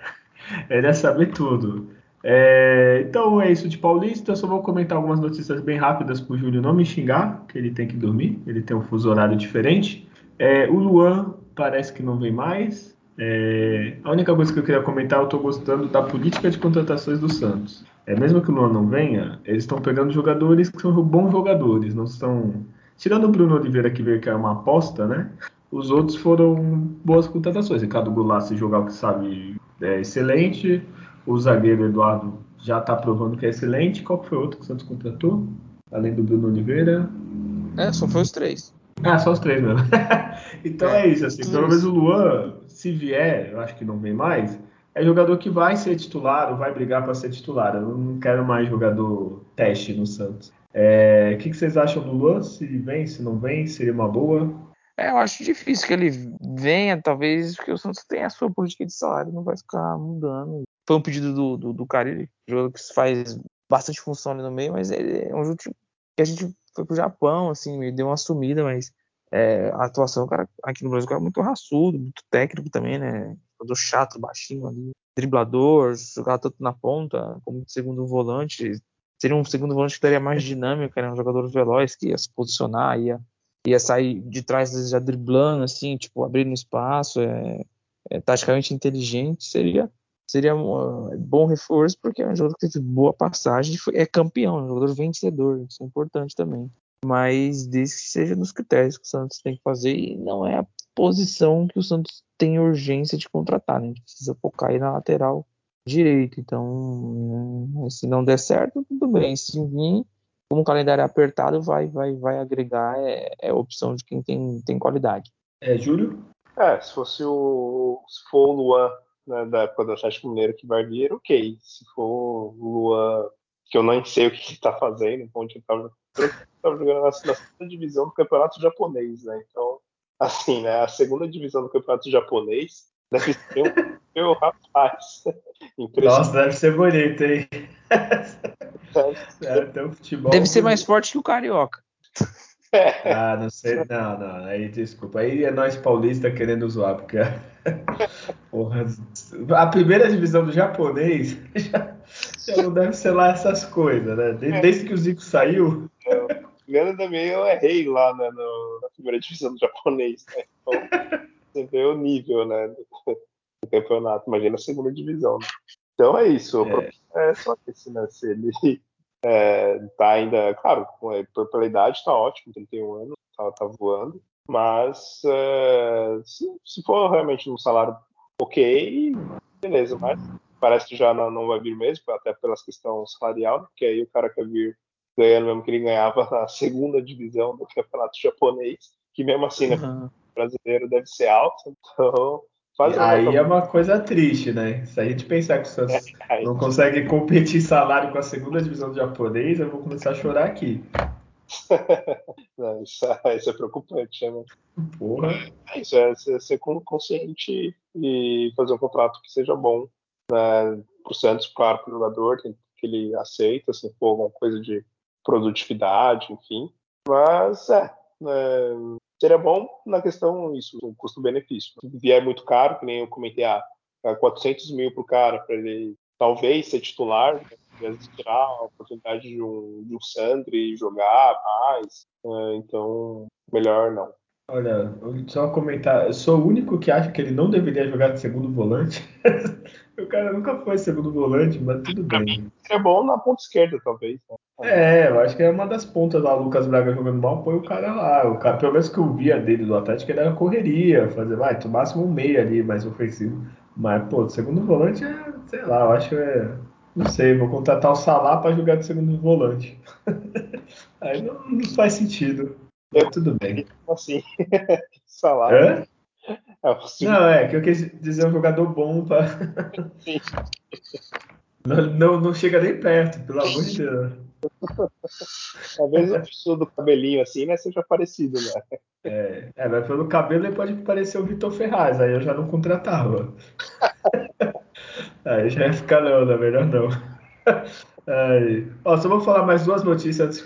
ele é saber tudo. É, então é isso de Paulista. Eu só vou comentar algumas notícias bem rápidas para o Júlio não me xingar, que ele tem que dormir, ele tem um fuso horário diferente. É, o Luan parece que não vem mais. É, a única coisa que eu queria comentar, eu estou gostando da política de contratações do Santos. É, mesmo que o Luan não venha, eles estão pegando jogadores que são bons jogadores, não estão. Tirando o Bruno Oliveira que veio que é uma aposta, né? Os outros foram boas contratações. Ricardo Goulart, se jogar o que sabe, é excelente. O zagueiro Eduardo já está provando que é excelente. Qual foi o outro que o Santos contratou? Além do Bruno Oliveira? É, só foi os três. Ah, só os três mesmo. então é, é isso, assim. Pelo menos o Luan, se vier, eu acho que não vem mais, é jogador que vai ser titular ou vai brigar para ser titular. Eu não quero mais jogador teste no Santos. É, o que, que, vocês acham do Luan? Se vem, se não vem, seria uma boa? É, eu acho difícil que ele venha, talvez, porque o Santos tem a sua política de salário, não vai ficar mudando foi um pedido do, do, do Carille, jogador que faz bastante função ali no meio, mas é um jogo que a gente foi pro Japão, assim, deu uma sumida, mas é, a atuação cara, aqui no Brasil é muito raçudo, muito técnico também, né? Jogador chato, baixinho ali, driblador, jogar tanto na ponta como segundo volante. Seria um segundo volante que daria mais dinâmica, né? Um jogador veloz que ia se posicionar, ia, ia sair de trás já driblando, assim, tipo, abrindo espaço, é, é taticamente inteligente, seria seria um bom reforço, porque é um jogador que teve boa passagem, é campeão, é um jogador vencedor, isso é importante também. Mas desde que seja nos critérios que o Santos tem que fazer, e não é a posição que o Santos tem urgência de contratar, né? A gente precisa focar aí na lateral direito. Então, né, se não der certo, tudo bem. Se vir, como o calendário é apertado, vai, vai, vai agregar, é, é opção de quem tem, tem qualidade. É, Júlio? É, se fosse o. Se for o Luan né, da época do Atlético Mineiro que vai vir, ok. Se for o Luan, que eu não sei o que ele tá fazendo, onde ele tava, tava jogando na, na segunda divisão do campeonato japonês, né? Então, assim, né, a segunda divisão do campeonato japonês deve ser um meu rapaz. Nossa, deve ser bonito, hein? Deve ser, é, futebol, deve ser mais forte que o Carioca. Ah, não sei. Não, não. Aí, desculpa. Aí é nós paulistas querendo zoar, porque porra, a primeira divisão do japonês já, não deve ser lá essas coisas, né? Desde, que o Zico saiu. Primeiro também eu errei lá né, no, na primeira divisão do japonês. Né? Então, você vê o nível né, do, campeonato. Imagina a segunda divisão. Né? Então é isso. É, é só esse, né? Se ele é, tá ainda, claro, pela idade tá ótimo, 31 anos, tá, tá voando. Mas é, se, se, for realmente um salário ok, beleza, mas parece que já não, não vai vir mesmo, até pelas questões salarial, porque aí o cara quer vir ganhando mesmo que ele ganhava na segunda divisão do campeonato japonês, que mesmo assim, né, uhum. brasileiro deve ser alto, então Faz aí é uma coisa triste, né? Se a gente pensar que o Santos é, não consegue competir salário com a segunda divisão do japonês, eu vou começar a chorar aqui. não, isso, é, isso, é preocupante, né? Porra. É isso, é ser, ser consciente e fazer um contrato que seja bom né, para o Santos, claro, para o jogador, que ele aceita, se for alguma coisa de produtividade, enfim. Mas é, é seria bom na questão isso, o custo-benefício. Se vier muito caro, que nem eu comentei, ah, 400 mil para o cara, para ele talvez ser titular, né, tirar a oportunidade de um, de um Sandri jogar mais, é, então melhor não. Olha, só comentar, eu sou o único que acha que ele não deveria jogar de segundo volante. o cara nunca foi segundo volante, mas tudo bem. Seria bom na ponta esquerda, talvez. Né? É, eu acho que é uma das pontas lá, o Lucas Braga jogando mal, põe o cara lá. O cara, pelo menos que eu via dele do Atlético, ele era correria, fazer, vai, no máximo um meia ali, mais ofensivo. Mas, pô, segundo volante é, sei lá, eu acho que é. Não sei, vou contratar o Salah para jogar de segundo volante. Aí não, não, faz sentido. Mas tudo bem. Assim, Salah. Hã? É não, é que eu quis dizer um jogador bom para. não, não, não chega nem perto, pelo amor de Deus. Talvez a pessoa do cabelinho assim, né, seja parecido, né? É, é, mas pelo cabelo ele pode parecer o Vitor Ferraz, aí eu já não contratava. aí já ia ficar não, na verdade não. Aí. Ó, só vou falar mais duas notícias antes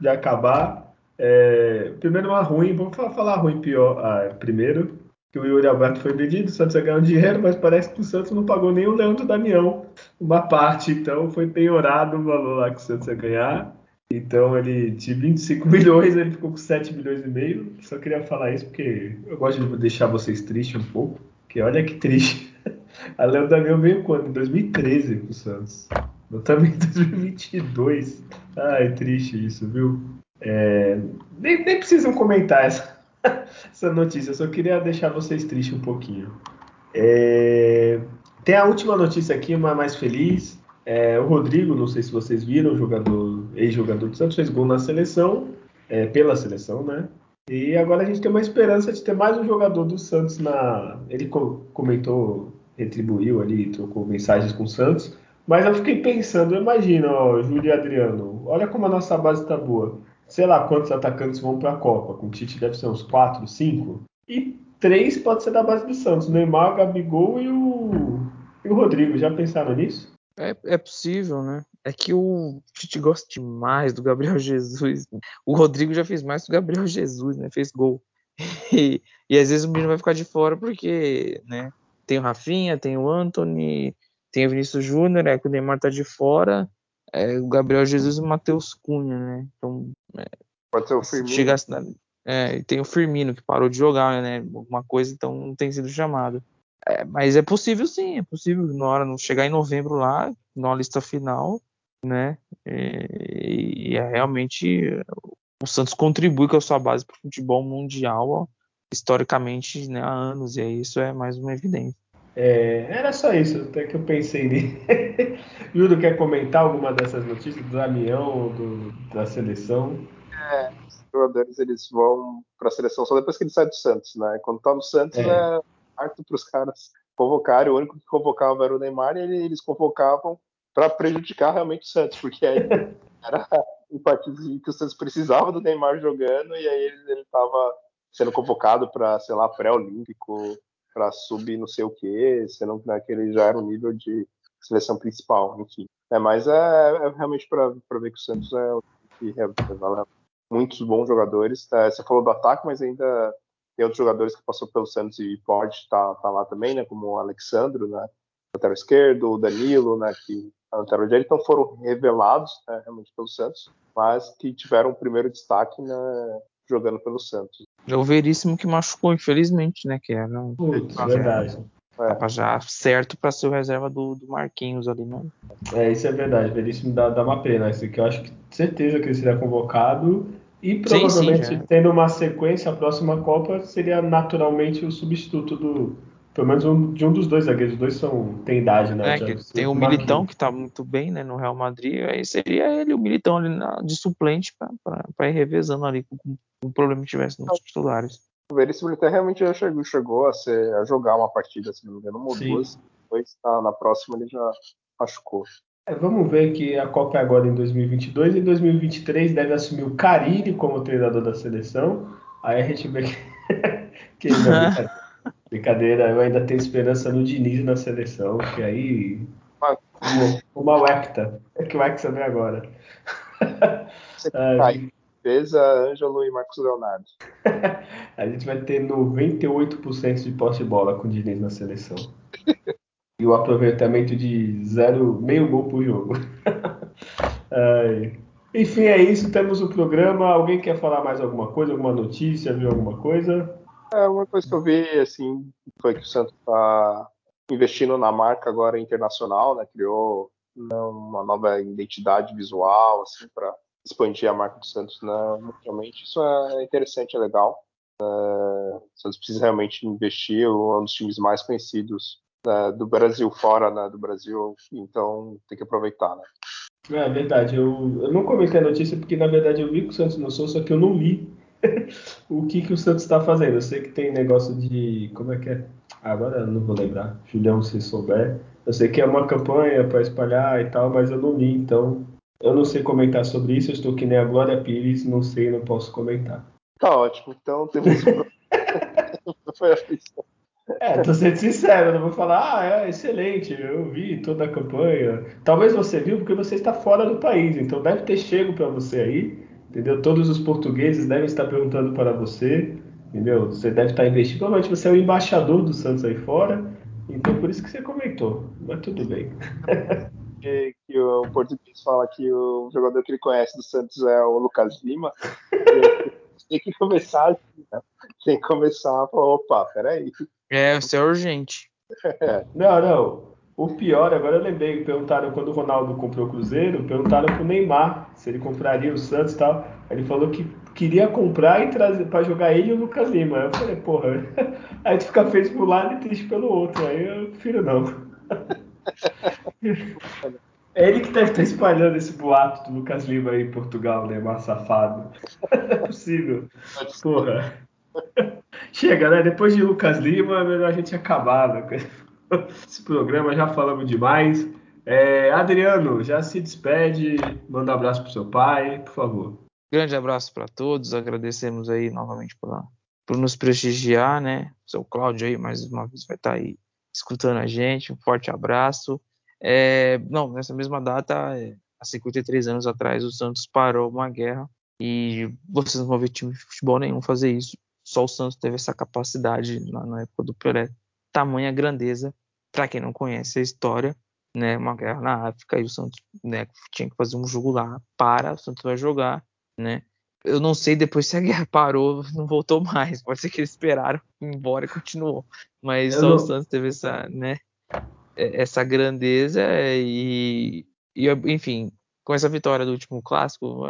de acabar. É, primeiro uma ruim, vamos falar ruim pior ah, primeiro que o Yuri Alberto foi vendido, o Santos um dinheiro, mas parece que o Santos não pagou nem o Leandro Damião uma parte, então foi penhorado o valor lá que o Santos ia ganhar. Então ele de 25 milhões, ele ficou com 7 milhões e meio. Só queria falar isso porque eu gosto de deixar vocês tristes um pouco, porque olha que triste. A Leandro Damião veio quando? Em 2013 pro Santos. Eu também em 2022. Ai, triste isso, viu? É, nem, nem precisam comentar essa, essa notícia, eu só queria deixar vocês tristes um pouquinho. É... Tem a última notícia aqui, uma mais feliz. É, o Rodrigo, não sei se vocês viram, jogador, ex-jogador do Santos, fez gol na seleção, é, pela seleção, né? E agora a gente tem uma esperança de ter mais um jogador do Santos na. Ele comentou, retribuiu ali, trocou mensagens com o Santos. Mas eu fiquei pensando, imagina, ó, Júlio e Adriano, olha como a nossa base está boa sei lá quantos atacantes vão para a Copa. Com o Tite deve ser uns 4, 5. E três pode ser da base do Santos: Neymar, Gabigol e o, e o Rodrigo. Já pensaram nisso? É, é possível, né? É que o Tite gosta demais do Gabriel Jesus. O Rodrigo já fez mais que o Gabriel Jesus, né? Fez gol. E, e às vezes o menino vai ficar de fora porque, né? Tem o Rafinha, tem o Anthony, tem o Vinícius Júnior, é que o Neymar tá de fora é, o Gabriel Jesus e o Matheus Cunha, né? Então, é, Pode ser o Firmino. Chegasse na, é, tem o Firmino que parou de jogar, né? Alguma coisa, então não tem sido chamado. É, mas é possível sim, é possível na hora não chegar em novembro lá, na lista final, né? E, e é realmente o Santos contribui com a sua base para o futebol mundial, ó, historicamente, né, há anos, e isso é mais uma evidência. É, era só isso, até que eu pensei nele. Júlio, quer comentar alguma dessas notícias do Damião, do, da seleção? É, os jogadores eles vão para a seleção só depois que eles saem do Santos, né? Quando tá no Santos é, é harto para os caras convocarem. O único que convocava era o Neymar e eles convocavam para prejudicar realmente o Santos, porque aí era um partido que o Santos precisava do Neymar jogando e aí ele estava sendo convocado para, sei lá, pré-olímpico para subir não sei o sendo que naquele já era o nível de seleção principal, enfim. É, mas é, é realmente para ver que o Santos é o que vale muitos bons jogadores. É, você falou do ataque, mas ainda tem outros jogadores que passou pelo Santos e pode estar tá, tá lá também, né? Como o Alexandro, né? Lateral esquerdo, o Danilo, né? Que a lateral direito, então foram revelados né, realmente pelo Santos, mas que tiveram o primeiro destaque né, jogando pelo Santos. É o Veríssimo que machucou, infelizmente, né? Que era um... Putz, verdade. É. Tava já certo para ser o reserva do, do Marquinhos ali, não? É, isso é verdade. Veríssimo dá, dá uma pena. Isso aqui eu acho que certeza que ele seria convocado. E provavelmente, sim, sim, tendo uma sequência, a próxima Copa seria naturalmente o substituto do. Pelo menos um, de um dos dois zagueiros. Os dois são, tem idade, né? É, tem o Militão, que tá muito bem né, no Real Madrid. Aí seria ele, o Militão, ali na, de suplente, para ir revezando ali com, com o problema que tivesse nos titulares. O Veríssimo até realmente já chegou, chegou a, ser, a jogar uma partida, se não me engano, uma ou duas. Depois na, na próxima ele já machucou. É, vamos ver que a Copa é agora em 2022 e em 2023 deve assumir o Carille como treinador da seleção. Aí a gente vê que, brincadeira. brincadeira, eu ainda tenho esperança no Diniz na seleção, que aí uma, uma Wecta, é que o Wecta vem agora. Você Ai, Defesa, Ângelo e Marcos Leonardo. a gente vai ter 98% de posse de bola com o Diniz na seleção. e o aproveitamento de zero, meio gol por jogo. Enfim, é isso. Temos o programa. Alguém quer falar mais alguma coisa? Alguma notícia? Viu alguma coisa? É, uma coisa que eu vi, assim, foi que o Santos está investindo na marca agora internacional, né? Criou uma nova identidade visual, assim, para expandir a marca do Santos né, mundialmente. Isso é interessante, é legal. É, o Santos precisa realmente investir, é um dos times mais conhecidos né, do Brasil, fora né, do Brasil, então tem que aproveitar, né? É verdade, eu, eu não comentei a notícia porque na verdade eu vi que o Santos não sou, só que eu não li o que, que o Santos está fazendo. Eu sei que tem negócio de. Como é que é? Agora eu não vou lembrar. Julião, se souber. Eu sei que é uma campanha para espalhar e tal, mas eu não li, então eu não sei comentar sobre isso, eu estou que nem a Glória Pires, não sei, não posso comentar. Tá ótimo, então temos. é, tô sendo sincero, não vou falar, ah, é excelente, eu vi toda a campanha. Talvez você viu porque você está fora do país, então deve ter chego para você aí, entendeu? Todos os portugueses devem estar perguntando para você, entendeu? Você deve estar investindo, provavelmente você é o embaixador do Santos aí fora, então por isso que você comentou, mas tudo bem. que, que o português fala que o jogador que ele conhece do Santos é o Lucas Lima. tem que começar assim, né? Tem que começar a falar, opa, peraí. É, isso é urgente. Não, não. O pior, agora eu lembrei, perguntaram quando o Ronaldo comprou o Cruzeiro, perguntaram pro Neymar se ele compraria o Santos e tal. Ele falou que queria comprar e trazer para jogar ele e o Lucas Lima. Eu falei, porra, aí tu fica feliz por um lado e triste pelo outro. Aí eu prefiro não. É ele que deve estar espalhando esse boato do Lucas Lima aí em Portugal, né? Mas safado. é possível. Porra. Chega, né? Depois de Lucas Lima, é melhor a gente acabar né? esse programa. Já falamos demais. É, Adriano, já se despede. Manda um abraço pro seu pai, por favor. Grande abraço para todos. Agradecemos aí novamente por, por nos prestigiar, né? O seu Cláudio aí mais uma vez vai estar aí escutando a gente. Um forte abraço. É, não, nessa mesma data, é, há 53 anos atrás, o Santos parou uma guerra e vocês não vão ver time de futebol nenhum fazer isso. Só o Santos teve essa capacidade na, na época do Pelé. Tamanha grandeza, para quem não conhece a história, né, uma guerra na África e o Santos né, tinha que fazer um jogo lá, para, o Santos vai jogar, né? Eu não sei depois se a guerra parou, não voltou mais. Pode ser que eles esperaram embora e continuou. Mas eu só não... o Santos teve essa, né, essa grandeza e, e, enfim, com essa vitória do último clássico,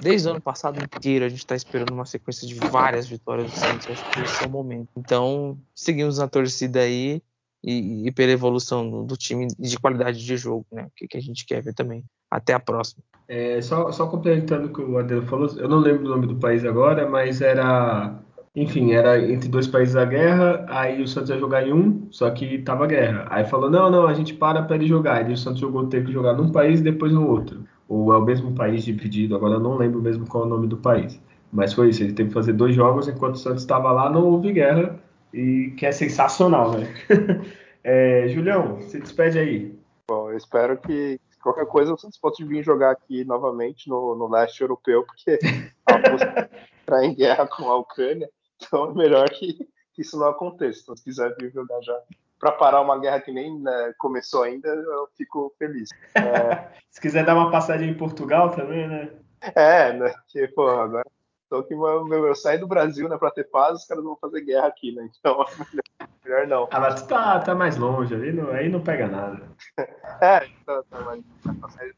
desde o ano passado inteiro a gente está esperando uma sequência de várias vitórias do Santos. Acho que esse é o momento. Então, seguimos na torcida aí e, e pela evolução do, do, time de qualidade de jogo, né? O que, que, a gente quer ver também. Até a próxima. É, só, só complementando o que o Adelo falou, eu não lembro o nome do país agora, mas era enfim, era entre dois países a guerra, aí o Santos ia jogar em um, só que tava guerra. Aí falou, não, não, a gente para para ele jogar. Aí o Santos jogou, teve que jogar num país e depois no outro. Ou é o mesmo país dividido, agora eu não lembro mesmo qual é o nome do país. Mas foi isso, ele teve que fazer dois jogos enquanto o Santos estava lá, não houve guerra, e que é sensacional, né? é, Julião, se despede aí. Bom, eu espero que qualquer coisa o Santos pode vir jogar aqui novamente no, no leste europeu, porque está em guerra com a Ucrânia, então é melhor que, isso não aconteça. Então, se quiser vir jogar já para parar uma guerra que nem né, começou ainda, eu fico feliz. É... se quiser dar uma passagem em Portugal também, né? É, né? Pô, agora tô que eu, eu saí do Brasil, né, para ter paz, os caras vão fazer guerra aqui, né? Então, melhor não. Ah, mas tu tá, tá mais longe ali, não, aí não pega nada. é, tá, tá mais,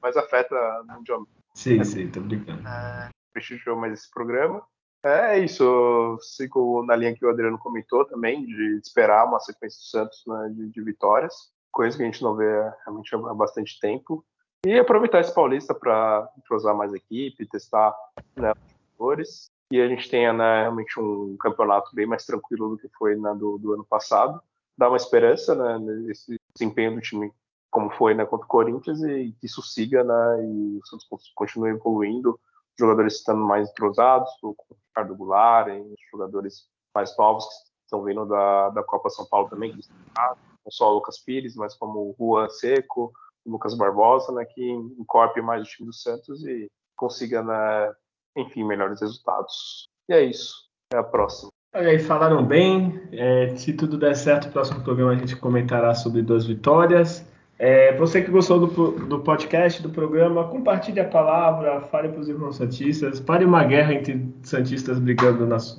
mais afeta mundialmente. Sim, sim, tô brincando. É, prestigiou mais esse programa. É isso, sigo na linha que o Adriano comentou também, de esperar uma sequência do Santos né, de, de, vitórias, coisa que a gente não vê realmente há bastante tempo. E aproveitar esse Paulista para entrosar mais a equipe, testar né, os jogadores. E a gente tenha né, realmente um campeonato bem mais tranquilo do que foi né, do, do, ano passado. Dá uma esperança né, nesse desempenho do time como foi né, contra o Corinthians e que isso siga né, e o Santos continue evoluindo jogadores estando mais entrosados, o Ricardo Goulart, os jogadores mais novos que estão vindo da, da Copa São Paulo também, que não só o Lucas Pires, mas como o Juan Seco, o Lucas Barbosa, né, que incorpore mais o time do Santos e consiga, né, enfim, melhores resultados. E é isso. Até a próxima. Olha aí, falaram bem. É, se tudo der certo, no próximo programa a gente comentará sobre duas vitórias. É, você que gostou do, do podcast, do programa, compartilhe a palavra, fale para os irmãos Santistas, pare uma guerra entre Santistas brigando nas,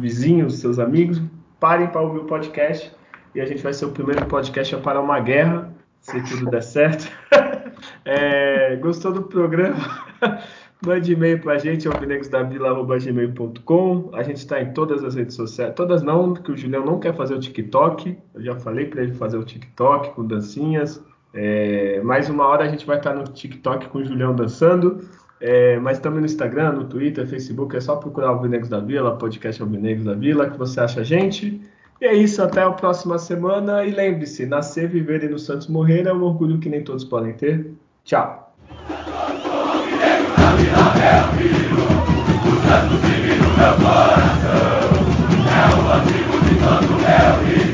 vizinhos, seus amigos, parem para ouvir o podcast e a gente vai ser o primeiro podcast a parar uma guerra, se tudo der certo. é, gostou do programa? Mande e-mail para a gente, alvinegosdavila.gmail.com. A gente está em todas as redes sociais. Todas não, porque o Julião não quer fazer o TikTok. Eu já falei para ele fazer o TikTok com dancinhas. É, mais uma hora a gente vai estar no TikTok com o Julião dançando. É, mas também no Instagram, no Twitter, Facebook, é só procurar Alvinegos da Vila, podcast Alvinegos da Vila, que você acha a gente. E é isso, até a próxima semana. E lembre-se, nascer, viver e no Santos morrer é um orgulho que nem todos podem ter. Tchau. É o antigo de tanto é o